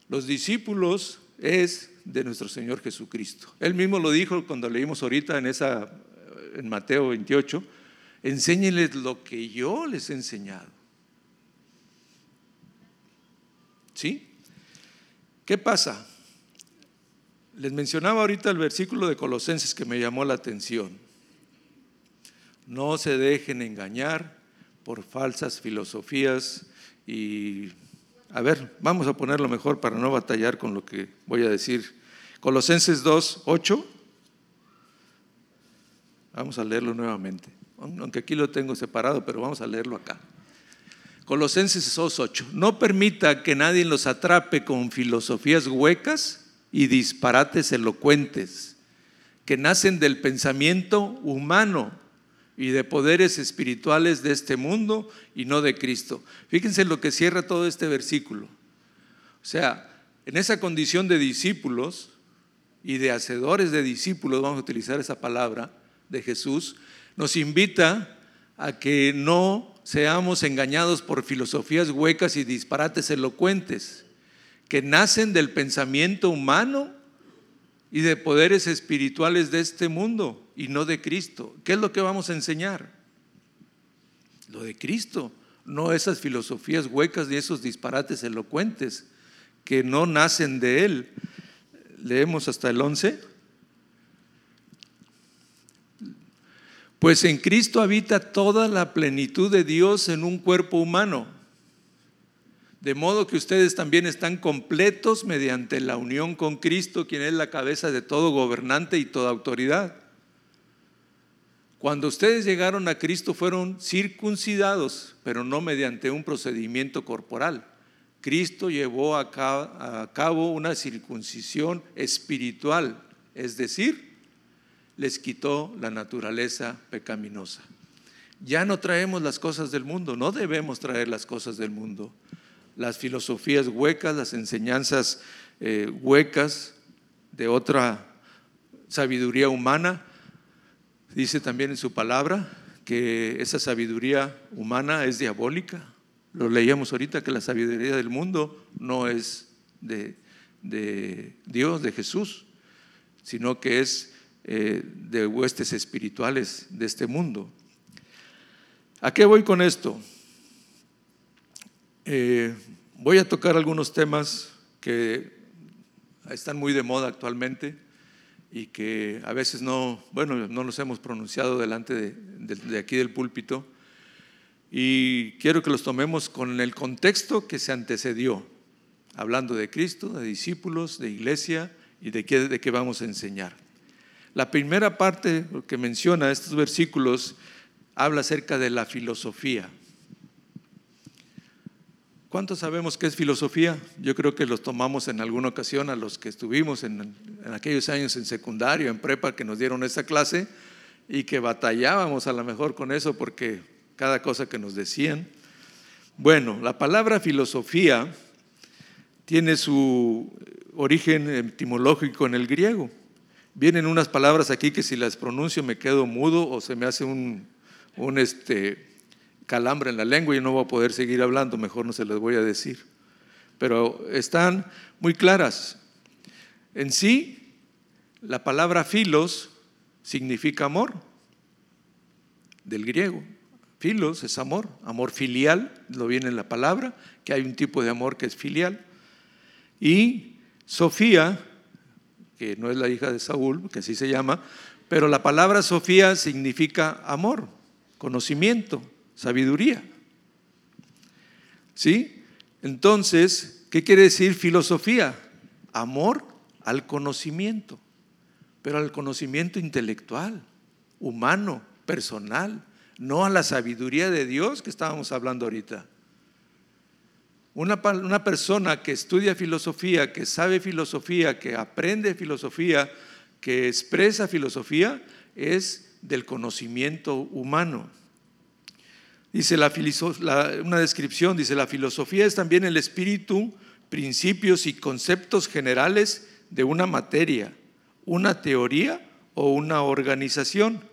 Los discípulos es de nuestro Señor Jesucristo. Él mismo lo dijo cuando leímos ahorita en esa en Mateo 28, enséñenles lo que yo les he enseñado. ¿Sí? ¿Qué pasa? Les mencionaba ahorita el versículo de Colosenses que me llamó la atención. No se dejen engañar por falsas filosofías y, a ver, vamos a ponerlo mejor para no batallar con lo que voy a decir. Colosenses 2, 8. Vamos a leerlo nuevamente, aunque aquí lo tengo separado, pero vamos a leerlo acá. Colosenses 2.8. No permita que nadie los atrape con filosofías huecas y disparates elocuentes que nacen del pensamiento humano y de poderes espirituales de este mundo y no de Cristo. Fíjense lo que cierra todo este versículo. O sea, en esa condición de discípulos y de hacedores de discípulos, vamos a utilizar esa palabra de Jesús, nos invita a que no seamos engañados por filosofías huecas y disparates elocuentes que nacen del pensamiento humano y de poderes espirituales de este mundo y no de Cristo. ¿Qué es lo que vamos a enseñar? Lo de Cristo. no esas filosofías huecas ni esos disparates elocuentes que no nacen de Él. Leemos hasta el 11. Pues en Cristo habita toda la plenitud de Dios en un cuerpo humano. De modo que ustedes también están completos mediante la unión con Cristo, quien es la cabeza de todo gobernante y toda autoridad. Cuando ustedes llegaron a Cristo fueron circuncidados, pero no mediante un procedimiento corporal. Cristo llevó a cabo una circuncisión espiritual, es decir, les quitó la naturaleza pecaminosa. Ya no traemos las cosas del mundo, no debemos traer las cosas del mundo. Las filosofías huecas, las enseñanzas eh, huecas de otra sabiduría humana, Dice también en su palabra que esa sabiduría humana es diabólica. Lo leíamos ahorita que la sabiduría del mundo no es de, Dios, de Jesús, sino que es eh, de huestes espirituales de este mundo. ¿A qué voy con esto? Eh, voy a tocar algunos temas que están muy de moda actualmente y que a veces no, bueno, no los hemos pronunciado delante de, aquí del púlpito. Y quiero que los tomemos con el contexto que se antecedió, hablando de Cristo, de discípulos, de iglesia y de qué, de qué vamos a enseñar. La primera parte que menciona estos versículos habla acerca de la filosofía. ¿Cuántos sabemos qué es filosofía? Yo creo que los tomamos en alguna ocasión a los que estuvimos en, aquellos años en secundario, en prepa, que nos dieron esa clase y que batallábamos a lo mejor con eso porque cada cosa que nos decían. Bueno, la palabra filosofía tiene su origen etimológico en el griego. Vienen unas palabras aquí que si las pronuncio me quedo mudo o se me hace un, un este, calambre en la lengua y no voy a poder seguir hablando, mejor no se les voy a decir. Pero están muy claras. En sí, la palabra filos significa amor, del griego. Filos es amor, amor filial, lo viene en la palabra, que hay un tipo de amor que es filial. Y Sofía, que no es la hija de Saúl, que así se llama, pero la palabra Sofía significa amor, conocimiento, sabiduría. ¿Sí? Entonces, ¿qué quiere decir filosofía? Amor al conocimiento, pero al conocimiento intelectual, humano, personal, no a la sabiduría de Dios que estábamos hablando ahorita. Una, una, persona que estudia filosofía, que sabe filosofía, que aprende filosofía, que expresa filosofía, es del conocimiento humano. Dice la, una descripción, dice, la filosofía es también el espíritu, principios y conceptos generales de una materia, una teoría o una organización.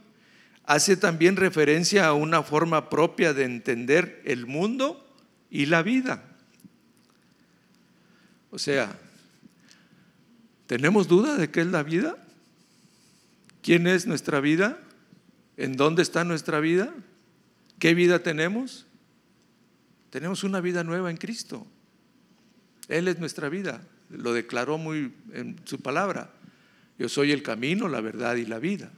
Hace también referencia a una forma propia de entender el mundo y la vida. O sea, ¿tenemos duda de qué es la vida? ¿Quién es nuestra vida? ¿En dónde está nuestra vida? ¿Qué vida tenemos? Tenemos una vida nueva en Cristo. Él es nuestra vida. Lo declaró muy en su palabra. Yo soy el camino, la verdad y la vida.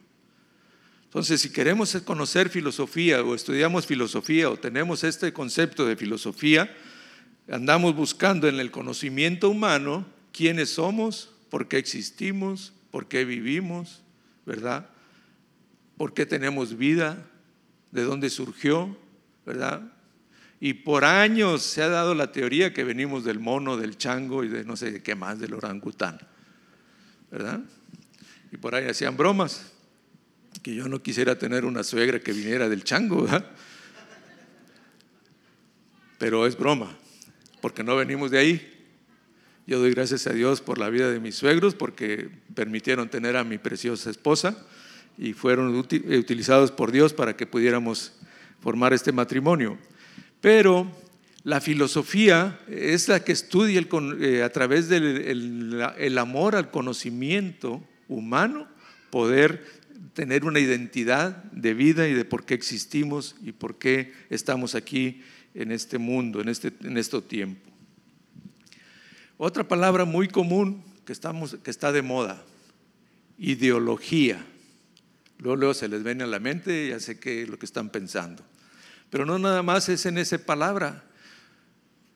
Entonces, si queremos conocer filosofía o estudiamos filosofía o tenemos este concepto de filosofía, andamos buscando en el conocimiento humano quiénes somos, por qué existimos, por qué vivimos, ¿verdad? ¿Por qué tenemos vida? De dónde surgió, ¿verdad? Y por años se ha dado la teoría que venimos del mono, del chango y de no sé qué más, del orangután, ¿verdad? Y por ahí hacían bromas, que yo no quisiera tener una suegra que viniera del chango, ¿verdad? Pero es broma, porque no venimos de ahí. Yo doy gracias a Dios por la vida de mis suegros, porque permitieron tener a mi preciosa esposa y fueron eh, utilizados por Dios para que pudiéramos formar este matrimonio. Pero la filosofía es la que estudia eh, a través del amor al conocimiento humano, poder tener una identidad de vida y de por qué existimos y por qué estamos aquí en este mundo, en este, en tiempo. Otra palabra muy común que, estamos, que está de moda, ideología. Luego, luego se les viene a la mente, ya sé qué lo que están pensando. Pero no nada más es en esa palabra,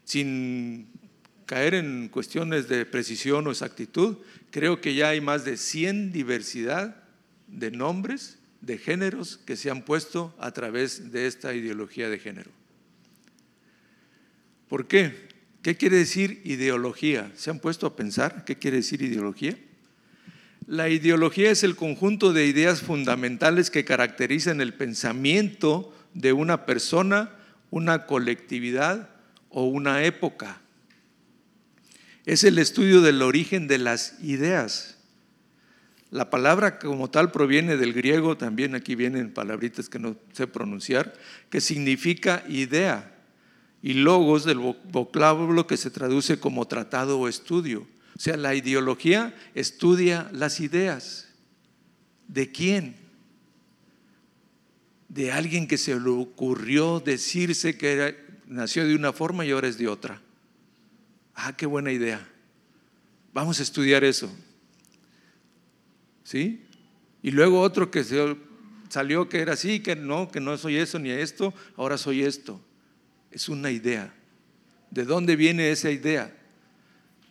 sin caer en cuestiones de precisión o exactitud, creo que ya hay más de 100 diversidad de nombres, de géneros que se han puesto a través de esta ideología de género. ¿Por qué? ¿Qué quiere decir ideología? ¿Se han puesto a pensar qué quiere decir ideología? La ideología es el conjunto de ideas fundamentales que caracterizan el pensamiento de una persona, una colectividad o una época. Es el estudio del origen de las ideas. La palabra como tal proviene del griego, también aquí vienen palabritas que no sé pronunciar, que significa idea, y logos del vocablo que se traduce como tratado o estudio. O sea, la ideología estudia las ideas. ¿De quién? De alguien que se le ocurrió decirse que nació de una forma y ahora es de otra. Ah, qué buena idea. Vamos a estudiar eso. ¿Sí? Y luego otro que salió que era así, que no, que no soy eso ni esto, ahora soy esto. Es una idea. ¿De dónde viene esa idea?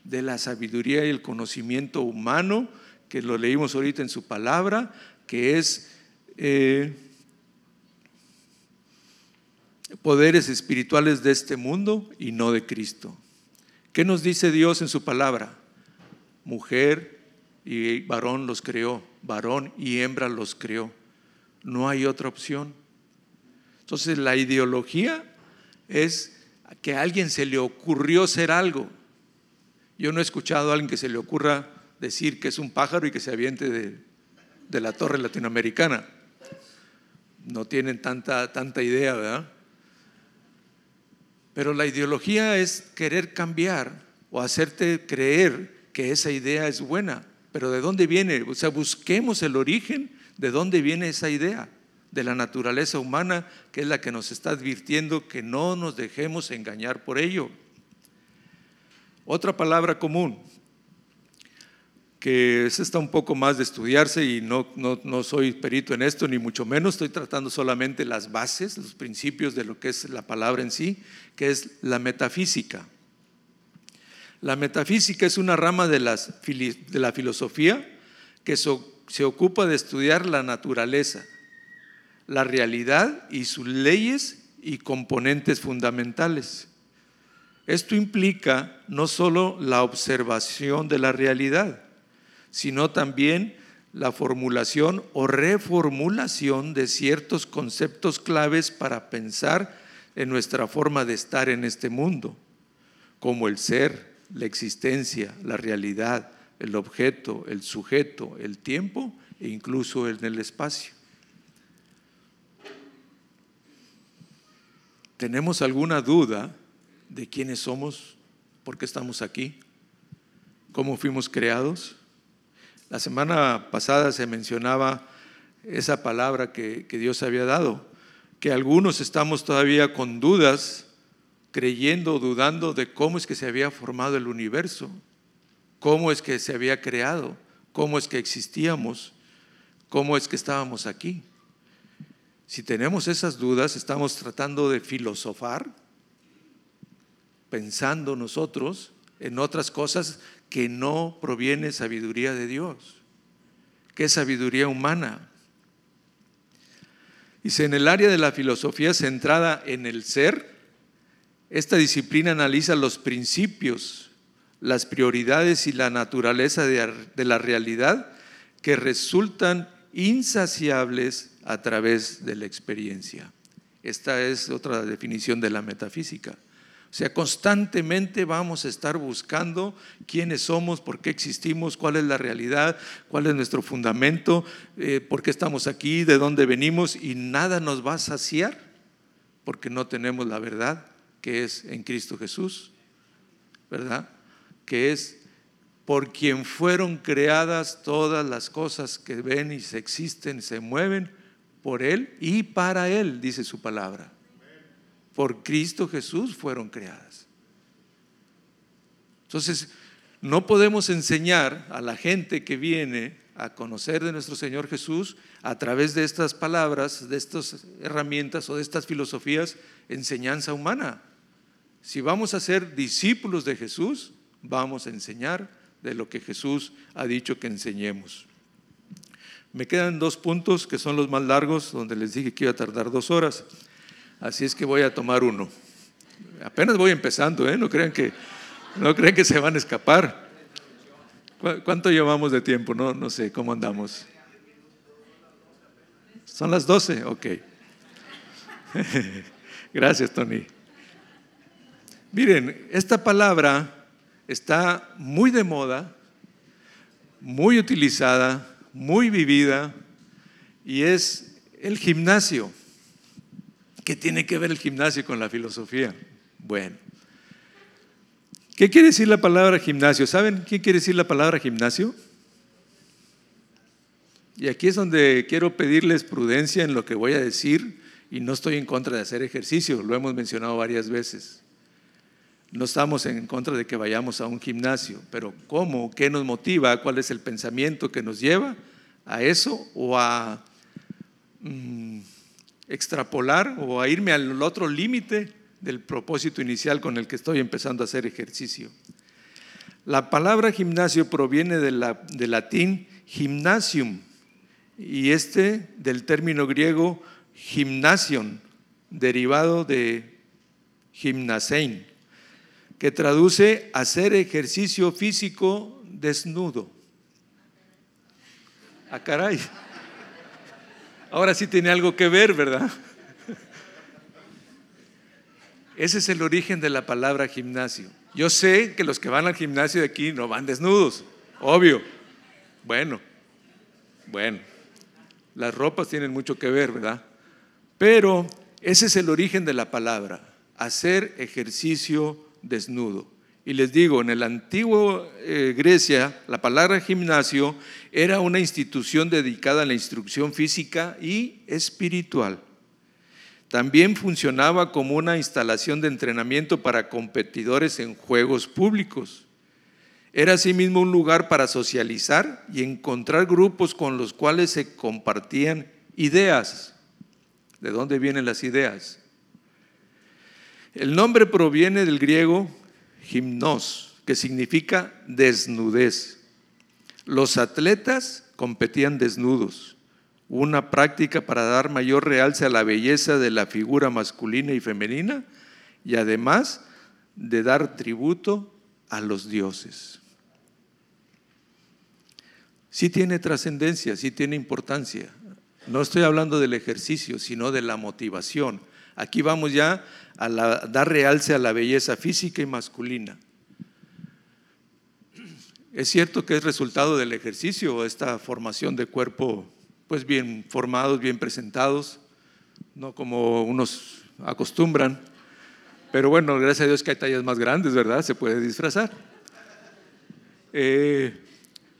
De la sabiduría y el conocimiento humano, que lo leímos ahorita en su palabra, que es eh, poderes espirituales de este mundo y no de Cristo. ¿Qué nos dice Dios en su palabra? Mujer y varón los creó, varón y hembra los creó. No hay otra opción. Entonces la ideología es que a alguien se le ocurrió ser algo yo no he escuchado a alguien que se le ocurra decir que es un pájaro y que se aviente de, la torre latinoamericana. No tienen tanta, tanta idea, ¿verdad? Pero la ideología es querer cambiar o hacerte creer que esa idea es buena. Pero ¿de dónde viene? O sea, busquemos el origen de dónde viene esa idea de la naturaleza humana, que es la que nos está advirtiendo que no nos dejemos engañar por ello. Otra palabra común, que es está un poco más de estudiarse y no, no, soy perito en esto, ni mucho menos, estoy tratando solamente las bases, los principios de lo que es la palabra en sí, que es la metafísica. La metafísica es una rama de la filosofía que se ocupa de estudiar la naturaleza, la realidad y sus leyes y componentes fundamentales. Esto implica no solo la observación de la realidad, sino también la formulación o reformulación de ciertos conceptos claves para pensar en nuestra forma de estar en este mundo, como el ser, la existencia, la realidad, el objeto, el sujeto, el tiempo e incluso en el espacio. ¿Tenemos alguna duda de quiénes somos, por qué estamos aquí, cómo fuimos creados. La semana pasada se mencionaba esa palabra que, Dios había dado, que algunos estamos todavía con dudas, creyendo, dudando de cómo es que se había formado el universo, cómo es que se había creado, cómo es que existíamos, cómo es que estábamos aquí. Si tenemos esas dudas, estamos tratando de filosofar pensando nosotros en otras cosas que no proviene sabiduría de Dios, que es sabiduría humana. Dice, en el área de la filosofía centrada en el ser, esta disciplina analiza los principios, las prioridades y la naturaleza de, la realidad que resultan insaciables a través de la experiencia. Esta es otra definición de la metafísica. O sea, constantemente vamos a estar buscando quiénes somos, por qué existimos, cuál es la realidad, cuál es nuestro fundamento, eh, por qué estamos aquí, de dónde venimos y nada nos va a saciar porque no tenemos la verdad que es en Cristo Jesús, ¿verdad? Que es por quien fueron creadas todas las cosas que ven y se existen, se mueven por Él y para Él, dice su palabra. Por Cristo Jesús fueron creadas. Entonces, no podemos enseñar a la gente que viene a conocer de nuestro Señor Jesús a través de estas palabras, de estas herramientas o de estas filosofías, enseñanza humana. Si vamos a ser discípulos de Jesús, vamos a enseñar de lo que Jesús ha dicho que enseñemos. Me quedan dos puntos que son los más largos, donde les dije que iba a tardar dos horas. Así es que voy a tomar uno. Apenas voy empezando, ¿eh? no, crean que, no crean que se van a escapar. ¿Cuánto llevamos de tiempo? No, no sé, ¿cómo andamos? Son las 12, ok. Gracias, Tony. Miren, esta palabra está muy de moda, muy utilizada, muy vivida, y es el gimnasio. ¿Qué tiene que ver el gimnasio con la filosofía? Bueno, ¿qué quiere decir la palabra gimnasio? ¿Saben qué quiere decir la palabra gimnasio? Y aquí es donde quiero pedirles prudencia en lo que voy a decir y no estoy en contra de hacer ejercicio, lo hemos mencionado varias veces. No estamos en contra de que vayamos a un gimnasio, pero ¿cómo? ¿Qué nos motiva? ¿Cuál es el pensamiento que nos lleva a eso o a mm, extrapolar o a irme al otro límite del propósito inicial con el que estoy empezando a hacer ejercicio? La palabra gimnasio proviene del latín gymnasium y este del término griego gymnasion, derivado de gimnasein que traduce hacer ejercicio físico desnudo. Ah, caray. Ahora sí tiene algo que ver, ¿verdad? Ese es el origen de la palabra gimnasio. Yo sé que los que van al gimnasio de aquí no van desnudos, obvio. Bueno, bueno, las ropas tienen mucho que ver, ¿verdad? Pero ese es el origen de la palabra, hacer ejercicio desnudo. Y les digo, en el antiguo eh, Grecia, la palabra gimnasio era una institución dedicada a la instrucción física y espiritual. También funcionaba como una instalación de entrenamiento para competidores en juegos públicos. Era asimismo un lugar para socializar y encontrar grupos con los cuales se compartían ideas. ¿De dónde vienen las ideas? El nombre proviene del griego gimnos, que significa desnudez. Los atletas competían desnudos, una práctica para dar mayor realce a la belleza de la figura masculina y femenina y además de dar tributo a los dioses. Sí tiene trascendencia, sí tiene importancia. No estoy hablando del ejercicio, sino de la motivación. Aquí vamos ya a dar realce a la belleza física y masculina. Es cierto que es resultado del ejercicio, esta formación de cuerpo, pues bien formados, bien presentados, no como unos acostumbran. Pero bueno, gracias a Dios que hay tallas más grandes, ¿verdad? Se puede disfrazar. Eh,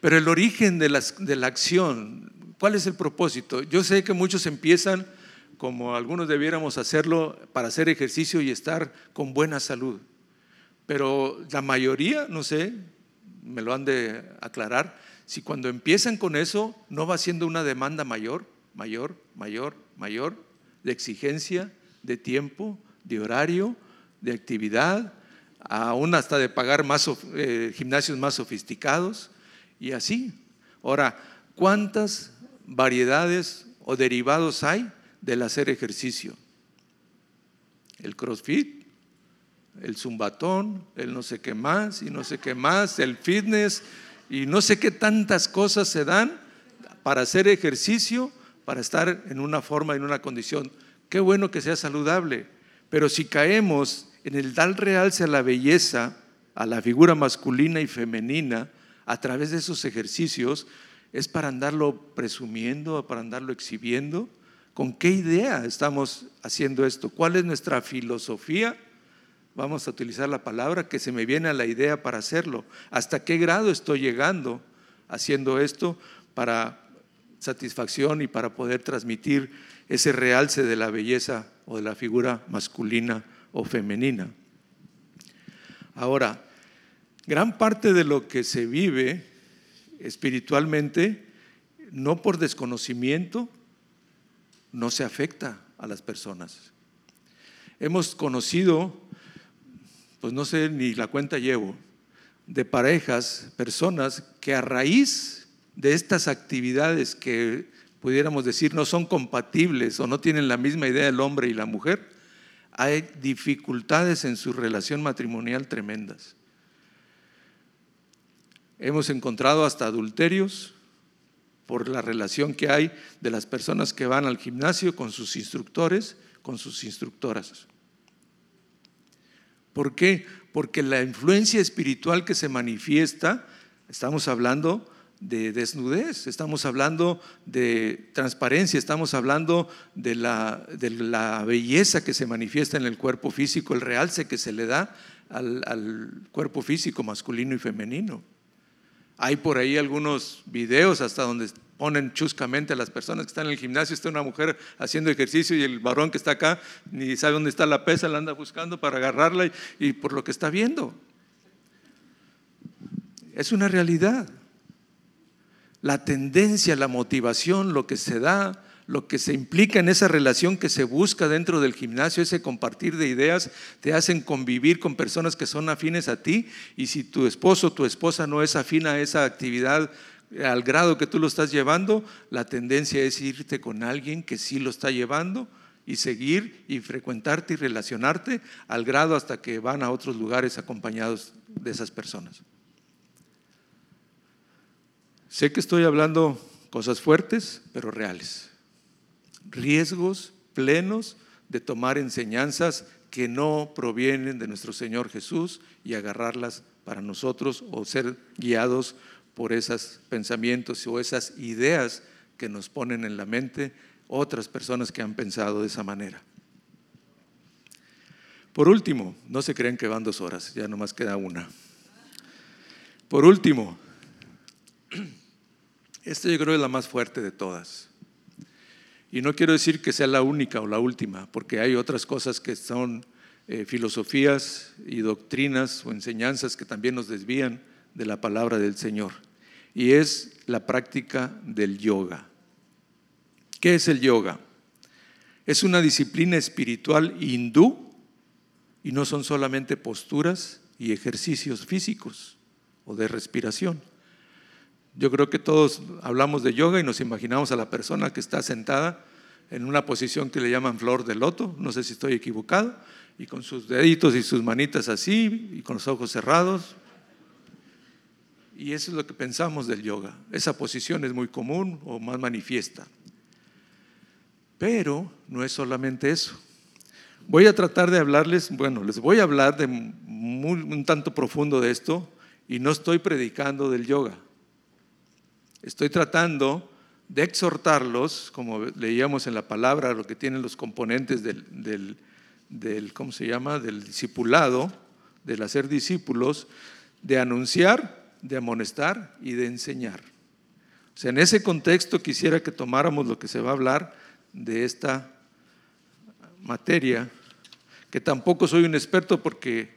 pero el origen de, de la acción, ¿cuál es el propósito? Yo sé que muchos empiezan como algunos debiéramos hacerlo para hacer ejercicio y estar con buena salud. Pero la mayoría, no sé, me lo han de aclarar, si cuando empiezan con eso no va siendo una demanda mayor, mayor, mayor, mayor, de exigencia, de tiempo, de horario, de actividad, aún hasta de pagar más eh, gimnasios más sofisticados y así. Ahora, ¿cuántas variedades o derivados hay del hacer ejercicio. El crossfit, el zumbatón, el no sé qué más y no sé qué más, el fitness y no sé qué tantas cosas se dan para hacer ejercicio, para estar en una forma, en una condición. Qué bueno que sea saludable, pero si caemos en el dar realce a la belleza, a la figura masculina y femenina, a través de esos ejercicios, es para andarlo presumiendo, para andarlo exhibiendo, ¿Con qué idea estamos haciendo esto? ¿Cuál es nuestra filosofía? Vamos a utilizar la palabra que se me viene a la idea para hacerlo. ¿Hasta qué grado estoy llegando haciendo esto para satisfacción y para poder transmitir ese realce de la belleza o de la figura masculina o femenina. Ahora, gran parte de lo que se vive espiritualmente, no por desconocimiento, no se afecta a las personas. Hemos conocido, pues no sé ni la cuenta llevo, de parejas, personas que a raíz de estas actividades que pudiéramos decir no son compatibles o no tienen la misma idea el hombre y la mujer, hay dificultades en su relación matrimonial tremendas. Hemos encontrado hasta adulterios por la relación que hay de las personas que van al gimnasio con sus instructores, con sus instructoras. ¿Por qué? Porque la influencia espiritual que se manifiesta, estamos hablando de desnudez, estamos hablando de transparencia, estamos hablando de la, belleza que se manifiesta en el cuerpo físico, el realce que se le da al, al cuerpo físico masculino y femenino. Hay por ahí algunos videos hasta donde ponen chuscamente a las personas que están en el gimnasio, está una mujer haciendo ejercicio y el varón que está acá ni sabe dónde está la pesa, la anda buscando para agarrarla y, por lo que está viendo. Es una realidad. La tendencia, la motivación, lo que se da, lo que se implica en esa relación que se busca dentro del gimnasio, ese compartir de ideas, te hacen convivir con personas que son afines a ti y si tu esposo o tu esposa no es afín a esa actividad al grado que tú lo estás llevando, la tendencia es irte con alguien que sí lo está llevando y seguir y frecuentarte y relacionarte al grado hasta que van a otros lugares acompañados de esas personas. Sé que estoy hablando cosas fuertes, pero reales riesgos plenos de tomar enseñanzas que no provienen de nuestro Señor Jesús y agarrarlas para nosotros o ser guiados por esos pensamientos o esas ideas que nos ponen en la mente otras personas que han pensado de esa manera. Por último, no se creen que van dos horas, ya nomás queda una. Por último, esta yo creo es la más fuerte de todas. Y no quiero decir que sea la única o la última, porque hay otras cosas que son eh, filosofías y doctrinas o enseñanzas que también nos desvían de la palabra del Señor. Y es la práctica del yoga. ¿Qué es el yoga? Es una disciplina espiritual hindú y no son solamente posturas y ejercicios físicos o de respiración. Yo creo que todos hablamos de yoga y nos imaginamos a la persona que está sentada en una posición que le llaman flor de loto, no sé si estoy equivocado, y con sus deditos y sus manitas así, y con los ojos cerrados. Y eso es lo que pensamos del yoga. Esa posición es muy común o más manifiesta. Pero no es solamente eso. Voy a tratar de hablarles, bueno, les voy a hablar de un tanto profundo de esto y no estoy predicando del yoga. Estoy tratando de exhortarlos, como leíamos en la palabra, lo que tienen los componentes del, del, ¿cómo se llama?, del discipulado, del hacer discípulos, de anunciar, de amonestar y de enseñar. O sea, en ese contexto quisiera que tomáramos lo que se va a hablar de esta materia, que tampoco soy un experto porque,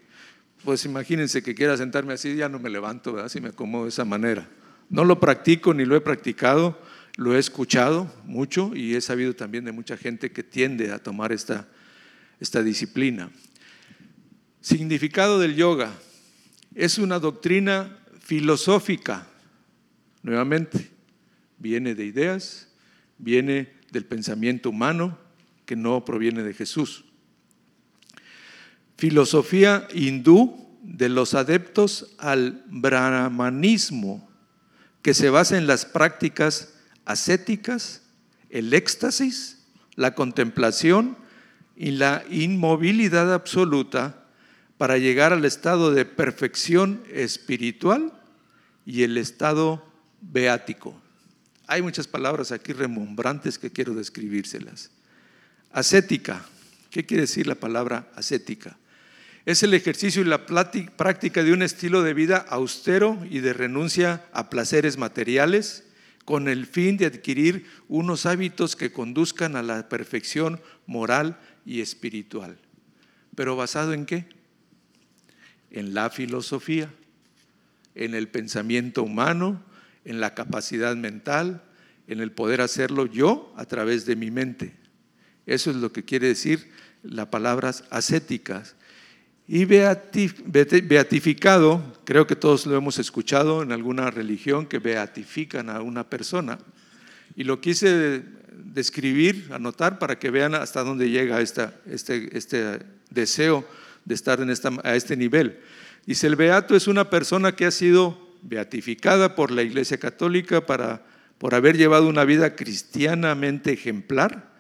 pues imagínense que quiera sentarme así, ya no me levanto, ¿verdad? si me acomodo de esa manera. No lo practico ni lo he practicado, lo he escuchado mucho y he sabido también de mucha gente que tiende a tomar esta, esta disciplina. Significado del yoga. Es una doctrina filosófica, nuevamente, viene de ideas, viene del pensamiento humano que no proviene de Jesús. Filosofía hindú de los adeptos al brahmanismo que se basa en las prácticas ascéticas, el éxtasis, la contemplación y la inmovilidad absoluta para llegar al estado de perfección espiritual y el estado beático. Hay muchas palabras aquí remombrantes que quiero describírselas. Ascética, ¿qué quiere decir la palabra ascética? Es el ejercicio y la práctica de un estilo de vida austero y de renuncia a placeres materiales, con el fin de adquirir unos hábitos que conduzcan a la perfección moral y espiritual. ¿Pero basado en qué? En la filosofía, en el pensamiento humano, en la capacidad mental, en el poder hacerlo yo a través de mi mente. Eso es lo que quiere decir las palabras ascéticas. Y beatificado, creo que todos lo hemos escuchado en alguna religión que beatifican a una persona. Y lo quise describir, anotar para que vean hasta dónde llega este, este deseo de estar a este nivel. Dice, el beato es una persona que ha sido beatificada por la Iglesia Católica para, por haber llevado una vida cristianamente ejemplar,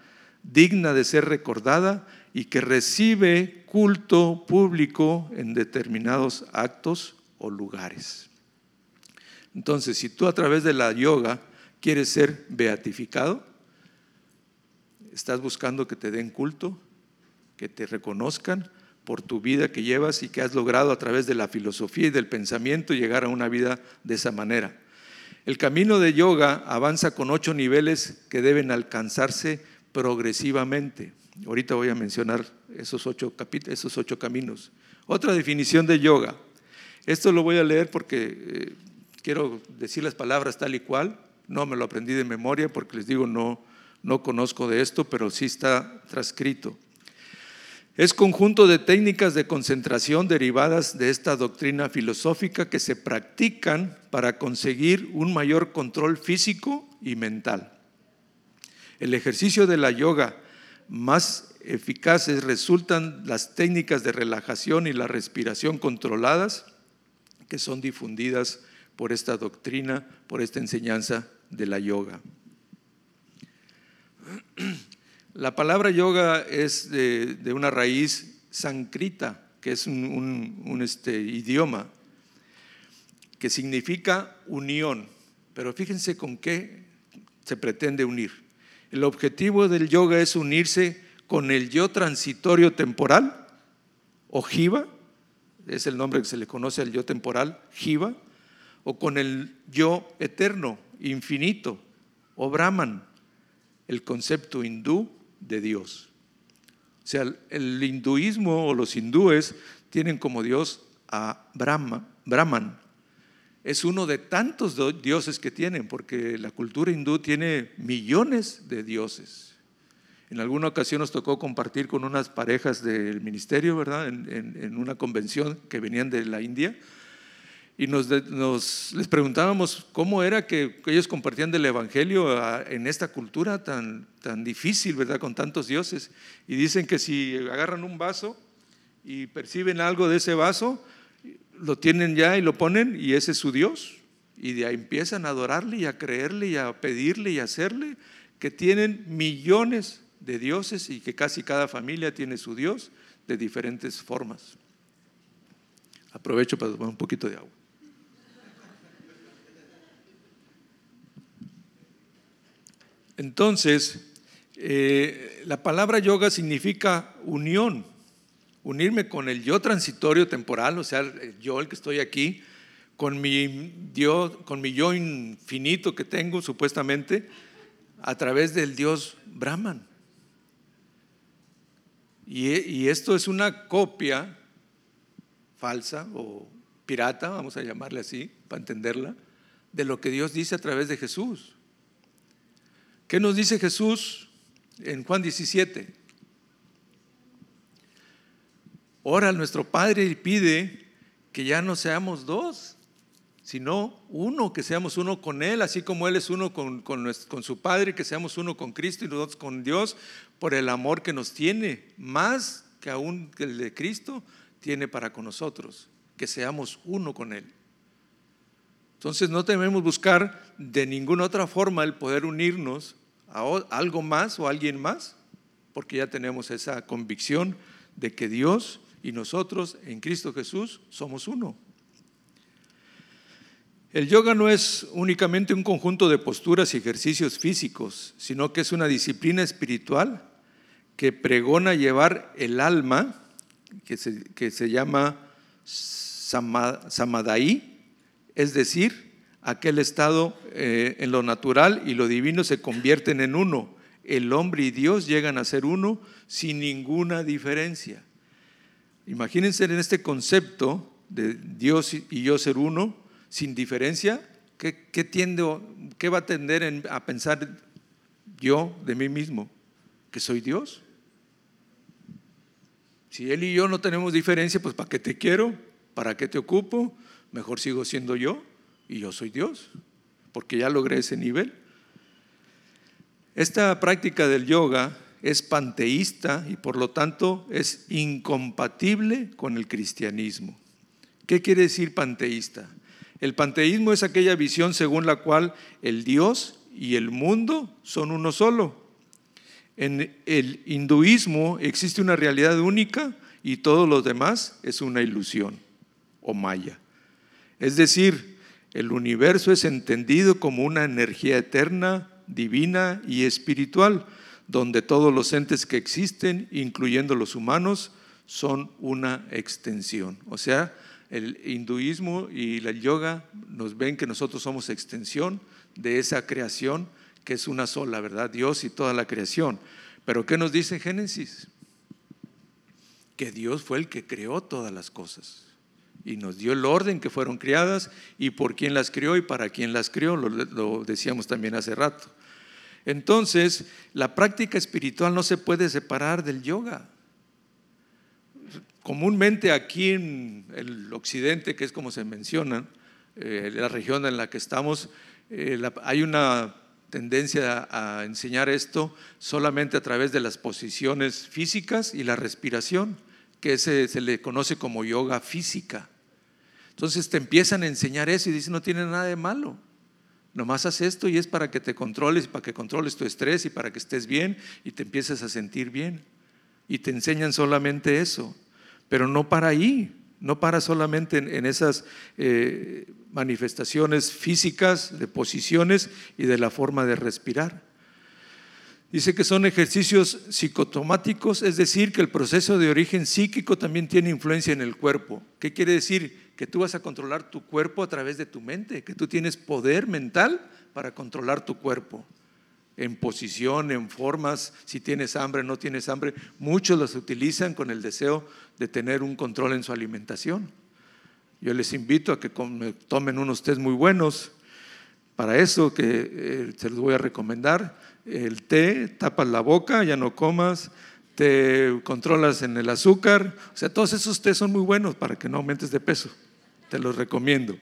digna de ser recordada y que recibe culto público en determinados actos o lugares. Entonces, si tú a través de la yoga quieres ser beatificado, estás buscando que te den culto, que te reconozcan por tu vida que llevas y que has logrado a través de la filosofía y del pensamiento llegar a una vida de esa manera. El camino de yoga avanza con ocho niveles que deben alcanzarse progresivamente. Ahorita voy a mencionar esos ocho, esos ocho caminos. Otra definición de yoga. Esto lo voy a leer porque eh, quiero decir las palabras tal y cual. No me lo aprendí de memoria porque les digo, no, no conozco de esto, pero sí está transcrito. Es conjunto de técnicas de concentración derivadas de esta doctrina filosófica que se practican para conseguir un mayor control físico y mental. El ejercicio de la yoga más eficaces resultan las técnicas de relajación y la respiración controladas que son difundidas por esta doctrina, por esta enseñanza de la yoga. La palabra yoga es de, una raíz sankrita, que es un, este, idioma que significa unión, pero fíjense con qué se pretende unir. El objetivo del yoga es unirse con el yo transitorio temporal, o jiva, es el nombre que se le conoce al yo temporal, jiva, o con el yo eterno, infinito, o Brahman, el concepto hindú de Dios. O sea, el hinduismo o los hindúes tienen como Dios a Brahma, Brahman, es uno de tantos dioses que tienen, porque la cultura hindú tiene millones de dioses. En alguna ocasión nos tocó compartir con unas parejas del ministerio, ¿verdad? En, una convención que venían de la India. Y nos, les preguntábamos cómo era que, ellos compartían del Evangelio en esta cultura tan, tan difícil, ¿verdad? Con tantos dioses. Y dicen que si agarran un vaso y perciben algo de ese vaso, lo tienen ya y lo ponen y ese es su Dios. Y de ahí empiezan a adorarle y a creerle y a pedirle y a hacerle, que tienen millones de dioses y que casi cada familia tiene su Dios de diferentes formas. Aprovecho para tomar un poquito de agua. Entonces, eh, la palabra yoga significa unión unirme con el yo transitorio temporal, o sea, yo el que estoy aquí, con mi, Dios, con mi yo infinito que tengo supuestamente, a través del Dios Brahman. Y, y esto es una copia falsa o pirata, vamos a llamarle así, para entenderla, de lo que Dios dice a través de Jesús. ¿Qué nos dice Jesús en Juan 17? Ora nuestro Padre y pide que ya no seamos dos, sino uno, que seamos uno con Él, así como Él es uno con, con, su Padre, que seamos uno con Cristo y nosotros con Dios, por el amor que nos tiene, más que aún el de Cristo tiene para con nosotros, que seamos uno con Él. Entonces no debemos buscar de ninguna otra forma el poder unirnos a algo más o a alguien más, porque ya tenemos esa convicción de que Dios y nosotros en Cristo Jesús somos uno. El yoga no es únicamente un conjunto de posturas y ejercicios físicos, sino que es una disciplina espiritual que pregona llevar el alma, que se, que se llama samadai, es decir, aquel estado eh, en lo natural y lo divino se convierten en uno. El hombre y Dios llegan a ser uno sin ninguna diferencia. Imagínense en este concepto de Dios y yo ser uno, sin diferencia, ¿qué, tiende, qué va a tender a pensar yo de mí mismo? ¿Que soy Dios? Si Él y yo no tenemos diferencia, pues ¿para qué te quiero? ¿Para qué te ocupo? Mejor sigo siendo yo y yo soy Dios, porque ya logré ese nivel. Esta práctica del yoga es panteísta y por lo tanto es incompatible con el cristianismo. ¿Qué quiere decir panteísta? El panteísmo es aquella visión según la cual el Dios y el mundo son uno solo. En el hinduismo existe una realidad única y todo lo demás es una ilusión o maya. Es decir, el universo es entendido como una energía eterna, divina y espiritual, donde todos los entes que existen, incluyendo los humanos, son una extensión. O sea, el hinduismo y la yoga nos ven que nosotros somos extensión de esa creación que es una sola, ¿verdad? Dios y toda la creación. Pero ¿qué nos dice Génesis? Que Dios fue el que creó todas las cosas y nos dio el orden que fueron criadas y por quién las crió y para quién las crió, lo, decíamos también hace rato. Entonces, la práctica espiritual no se puede separar del yoga. Comúnmente aquí en el occidente, que es como se menciona, eh, la región en la que estamos, eh, hay una tendencia a enseñar esto solamente a través de las posiciones físicas y la respiración, que se, se le conoce como yoga física. Entonces te empiezan a enseñar eso y dicen, no tiene nada de malo. Nomás haz esto y es para que te controles, para que controles tu estrés y para que estés bien y te empieces a sentir bien. Y te enseñan solamente eso, pero no para ahí, no para solamente en, esas eh, manifestaciones físicas, de posiciones y de la forma de respirar. Dice que son ejercicios psicotomáticos, es decir, que el proceso de origen psíquico también tiene influencia en el cuerpo. ¿Qué quiere decir? que tú vas a controlar tu cuerpo a través de tu mente, que tú tienes poder mental para controlar tu cuerpo en posición, en formas, si tienes hambre, no tienes hambre. Muchos los utilizan con el deseo de tener un control en su alimentación. Yo les invito a que tomen unos test muy buenos. Para eso que eh, se los voy a recomendar, el té, tapas la boca, ya no comas, te controlas en el azúcar. O sea, todos esos tés son muy buenos para que no aumentes de peso. Te los recomiendo.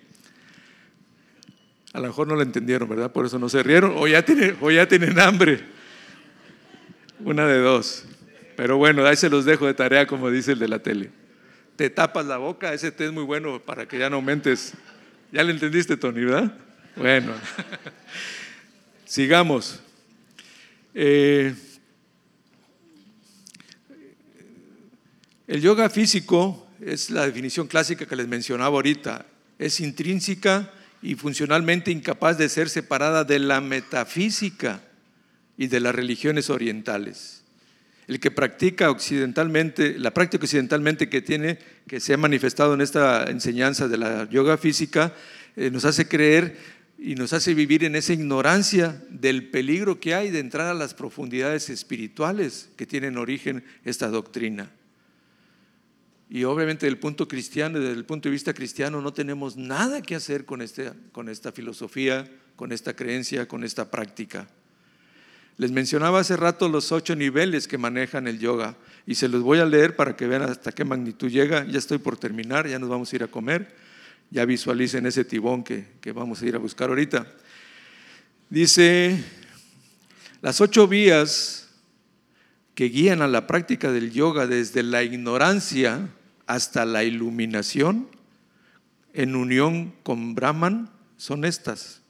A lo mejor no lo entendieron, ¿verdad? Por eso no se rieron. O ya tienen, o ya tienen hambre. Una de dos. Pero bueno, ahí se los dejo de tarea, como dice el de la tele. Te tapas la boca, ese té es muy bueno para que ya no aumentes. Ya le entendiste, Tony, ¿verdad? Bueno. Sigamos. Eh, el yoga físico es la definición clásica que les mencionaba ahorita. Es intrínseca y funcionalmente incapaz de ser separada de la metafísica y de las religiones orientales. El que practica occidentalmente, la práctica occidentalmente que tiene, que se ha manifestado en esta enseñanza de la yoga física, eh, nos hace creer y nos hace vivir en esa ignorancia del peligro que hay de entrar a las profundidades espirituales que tienen origen esta doctrina. Y obviamente desde el punto cristiano, desde el punto de vista cristiano, no tenemos nada que hacer con, este, con esta filosofía, con esta creencia, con esta práctica. Les mencionaba hace rato los ocho niveles que manejan el yoga y se los voy a leer para que vean hasta qué magnitud llega. Ya estoy por terminar, ya nos vamos a ir a comer. Ya visualicen ese tibón que, que vamos a ir a buscar ahorita. Dice, las ocho vías que guían a la práctica del yoga desde la ignorancia hasta la iluminación en unión con Brahman son estas.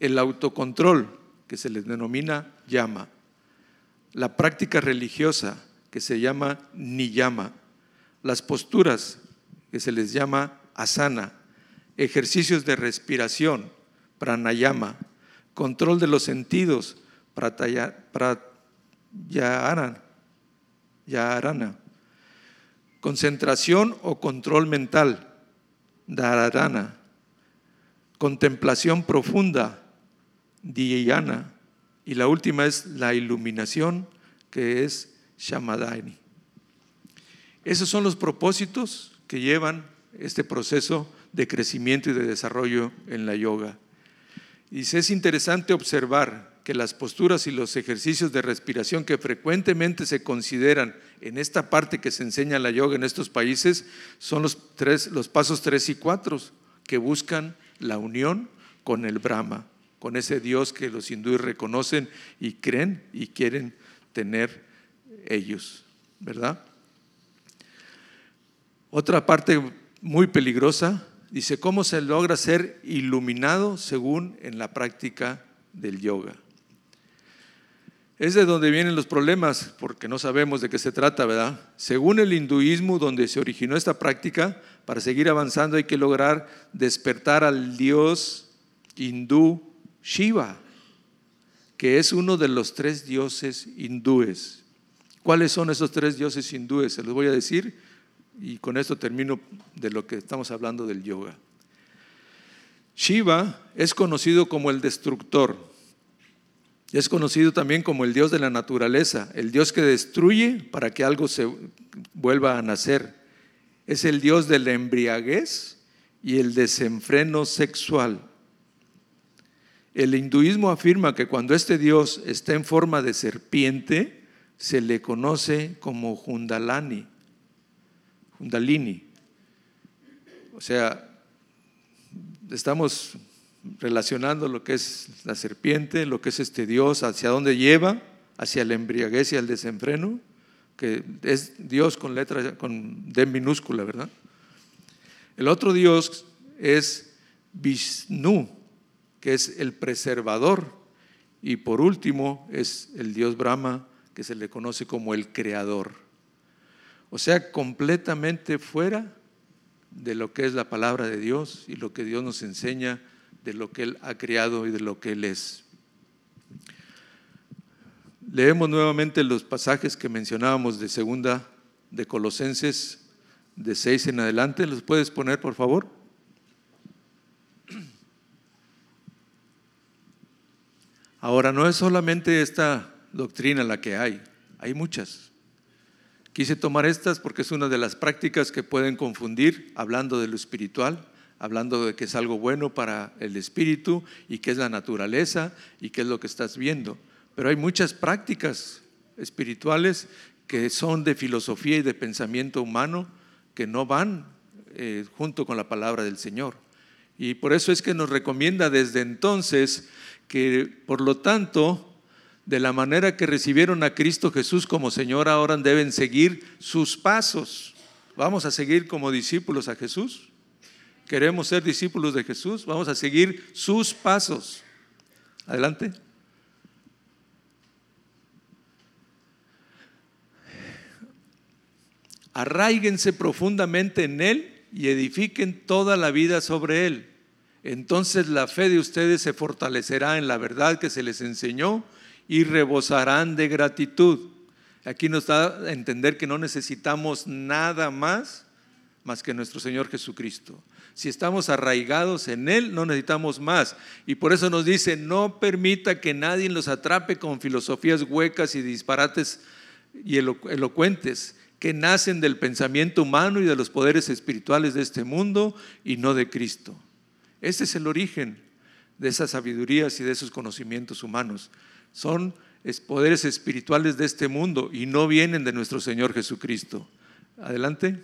El autocontrol, que se les denomina yama. La práctica religiosa, que se llama niyama. Las posturas, que se les llama asana. Ejercicios de respiración, pranayama. Control de los sentidos, prataya, ya harana. Concentración o control mental, Dharana. contemplación profunda, dhyana, y la última es la iluminación, que es shamadani. Esos son los propósitos que llevan este proceso de crecimiento y de desarrollo en la yoga. Y es interesante observar que las posturas y los ejercicios de respiración que frecuentemente se consideran en esta parte que se enseña la yoga en estos países son los, tres, los pasos 3 y 4 que buscan la unión con el Brahma, con ese Dios que los hindúes reconocen y creen y quieren tener ellos, ¿verdad? Otra parte muy peligrosa dice cómo se logra ser iluminado según en la práctica del yoga. Es de donde vienen los problemas, porque no sabemos de qué se trata, ¿verdad? Según el hinduismo, donde se originó esta práctica, para seguir avanzando hay que lograr despertar al dios hindú Shiva, que es uno de los tres dioses hindúes. ¿Cuáles son esos tres dioses hindúes? Se los voy a decir y con esto termino de lo que estamos hablando del yoga. Shiva es conocido como el destructor es conocido también como el Dios de la naturaleza, el Dios que destruye para que algo se vuelva a nacer. Es el Dios de la embriaguez y el desenfreno sexual. El hinduismo afirma que cuando este Dios está en forma de serpiente, se le conoce como Jundalani, Jundalini. O sea, estamos relacionando lo que es la serpiente, lo que es este Dios, hacia dónde lleva, hacia la embriaguez y al desenfreno, que es Dios con letra, con D minúscula, ¿verdad? El otro Dios es Vishnu, que es el preservador, y por último es el Dios Brahma, que se le conoce como el creador. O sea, completamente fuera de lo que es la palabra de Dios y lo que Dios nos enseña de lo que Él ha creado y de lo que Él es. Leemos nuevamente los pasajes que mencionábamos de segunda de Colosenses de 6 en adelante. ¿Los puedes poner, por favor? Ahora, no es solamente esta doctrina la que hay, hay muchas. Quise tomar estas porque es una de las prácticas que pueden confundir hablando de lo espiritual hablando de que es algo bueno para el espíritu y que es la naturaleza y que es lo que estás viendo. Pero hay muchas prácticas espirituales que son de filosofía y de pensamiento humano que no van eh, junto con la palabra del Señor. Y por eso es que nos recomienda desde entonces que, por lo tanto, de la manera que recibieron a Cristo Jesús como Señor, ahora deben seguir sus pasos. Vamos a seguir como discípulos a Jesús queremos ser discípulos de Jesús, vamos a seguir sus pasos. Adelante. Arraíguense profundamente en Él y edifiquen toda la vida sobre Él. Entonces la fe de ustedes se fortalecerá en la verdad que se les enseñó y rebosarán de gratitud. Aquí nos da a entender que no necesitamos nada más más que nuestro Señor Jesucristo. Si estamos arraigados en Él, no necesitamos más. Y por eso nos dice, no permita que nadie los atrape con filosofías huecas y disparates y elocuentes que nacen del pensamiento humano y de los poderes espirituales de este mundo y no de Cristo. Este es el origen de esas sabidurías y de esos conocimientos humanos. Son poderes espirituales de este mundo y no vienen de nuestro Señor Jesucristo. Adelante.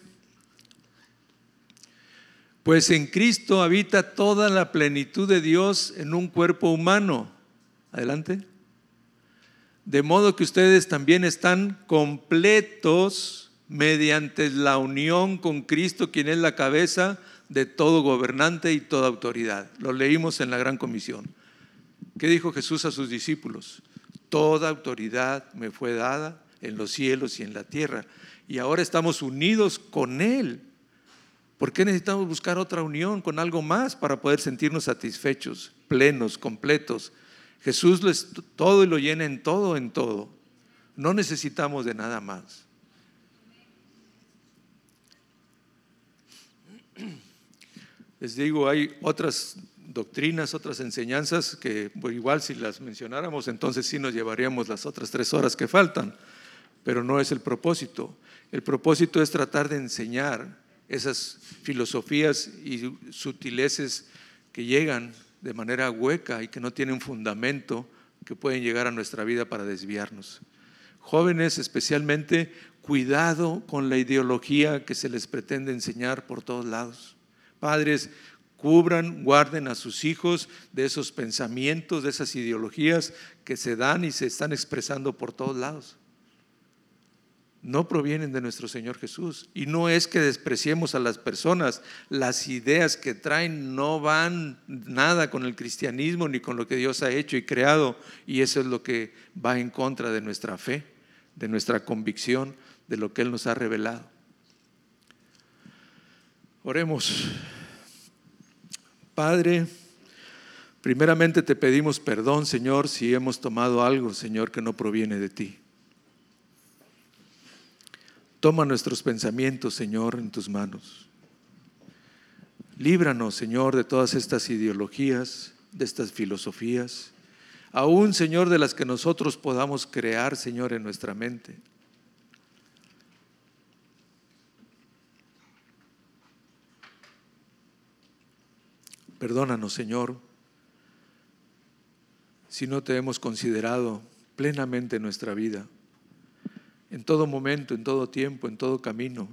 Pues en Cristo habita toda la plenitud de Dios en un cuerpo humano. Adelante. De modo que ustedes también están completos mediante la unión con Cristo, quien es la cabeza de todo gobernante y toda autoridad. Lo leímos en la Gran Comisión. ¿Qué dijo Jesús a sus discípulos? Toda autoridad me fue dada en los cielos y en la tierra. Y ahora estamos unidos con Él ¿Por qué necesitamos buscar otra unión con algo más para poder sentirnos satisfechos, plenos, completos? Jesús lo es todo y lo llena en todo, en todo. No necesitamos de nada más. Les digo, hay otras doctrinas, otras enseñanzas que pues, igual si las mencionáramos, entonces sí nos llevaríamos las otras tres horas que faltan, pero no es el propósito. El propósito es tratar de enseñar esas filosofías y sutileces que llegan de manera hueca y que no tienen fundamento, que pueden llegar a nuestra vida para desviarnos. Jóvenes especialmente, cuidado con la ideología que se les pretende enseñar por todos lados. Padres, cubran, guarden a sus hijos de esos pensamientos, de esas ideologías que se dan y se están expresando por todos lados. No provienen de nuestro Señor Jesús. Y no es que despreciemos a las personas. Las ideas que traen no van nada con el cristianismo ni con lo que Dios ha hecho y creado. Y eso es lo que va en contra de nuestra fe, de nuestra convicción, de lo que Él nos ha revelado. Oremos. Padre, primeramente te pedimos perdón, Señor, si hemos tomado algo, Señor, que no proviene de ti. Toma nuestros pensamientos, Señor, en tus manos. Líbranos, Señor, de todas estas ideologías, de estas filosofías, aún, Señor, de las que nosotros podamos crear, Señor, en nuestra mente. Perdónanos, Señor, si no te hemos considerado plenamente en nuestra vida, en todo momento, en todo tiempo, en todo camino.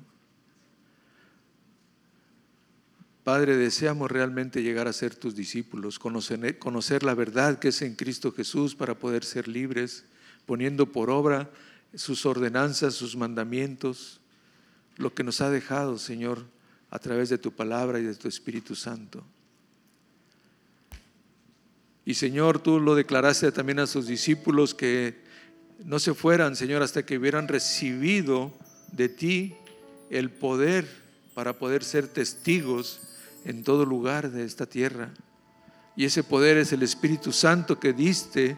Padre, deseamos realmente llegar a ser tus discípulos, conocer, conocer, la verdad que es en Cristo Jesús para poder ser libres, poniendo por obra sus ordenanzas, sus mandamientos, lo que nos ha dejado, Señor, a través de tu palabra y de tu Espíritu Santo. Y Señor, tú lo declaraste también a sus discípulos que no se fueran, Señor, hasta que hubieran recibido de ti el poder para poder ser testigos en todo lugar de esta tierra. Y ese poder es el Espíritu Santo que diste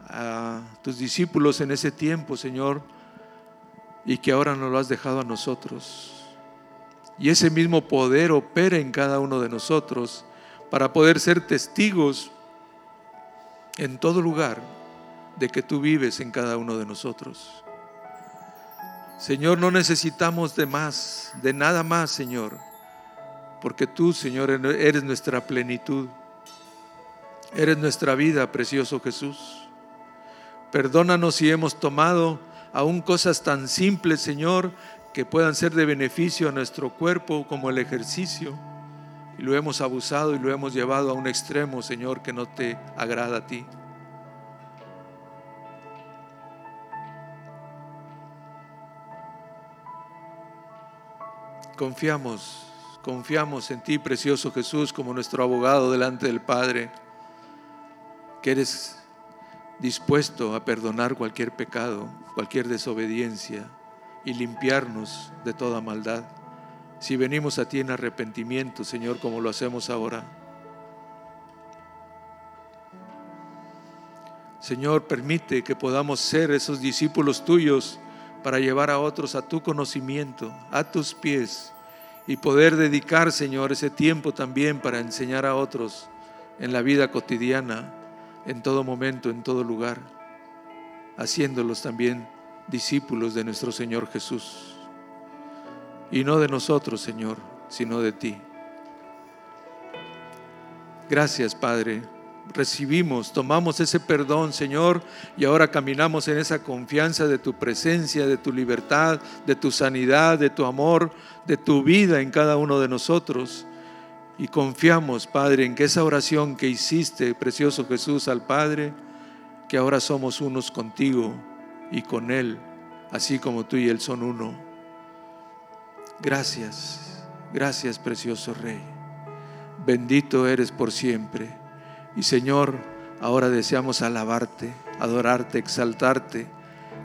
a tus discípulos en ese tiempo, Señor, y que ahora nos lo has dejado a nosotros. Y ese mismo poder opera en cada uno de nosotros para poder ser testigos en todo lugar de que tú vives en cada uno de nosotros. Señor, no necesitamos de más, de nada más, Señor, porque tú, Señor, eres nuestra plenitud, eres nuestra vida, precioso Jesús. Perdónanos si hemos tomado aún cosas tan simples, Señor, que puedan ser de beneficio a nuestro cuerpo como el ejercicio y lo hemos abusado y lo hemos llevado a un extremo, Señor, que no te agrada a ti. Confiamos, confiamos en ti, precioso Jesús, como nuestro abogado delante del Padre, que eres dispuesto a perdonar cualquier pecado, cualquier desobediencia y limpiarnos de toda maldad si venimos a ti en arrepentimiento, Señor, como lo hacemos ahora. Señor, permite que podamos ser esos discípulos tuyos para llevar a otros a tu conocimiento, a tus pies, y poder dedicar, Señor, ese tiempo también para enseñar a otros en la vida cotidiana, en todo momento, en todo lugar, haciéndolos también discípulos de nuestro Señor Jesús. Y no de nosotros, Señor, sino de ti. Gracias, Padre. Recibimos, tomamos ese perdón, Señor, y ahora caminamos en esa confianza de tu presencia, de tu libertad, de tu sanidad, de tu amor, de tu vida en cada uno de nosotros. Y confiamos, Padre, en que esa oración que hiciste, precioso Jesús, al Padre, que ahora somos unos contigo y con Él, así como tú y Él son uno. Gracias, gracias precioso Rey. Bendito eres por siempre. Y Señor, ahora deseamos alabarte, adorarte, exaltarte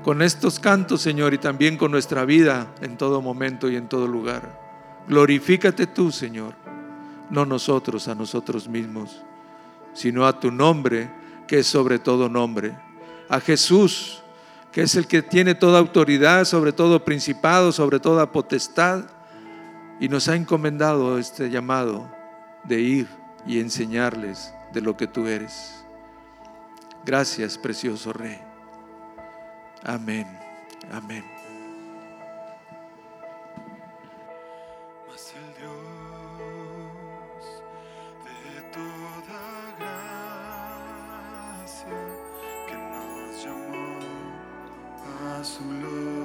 con estos cantos, Señor, y también con nuestra vida en todo momento y en todo lugar. Glorifícate tú, Señor, no nosotros a nosotros mismos, sino a tu nombre, que es sobre todo nombre, a Jesús, que es el que tiene toda autoridad, sobre todo principado, sobre toda potestad, y nos ha encomendado este llamado de ir y enseñarles de lo que tú eres. Gracias, precioso Rey. Amén. Amén. A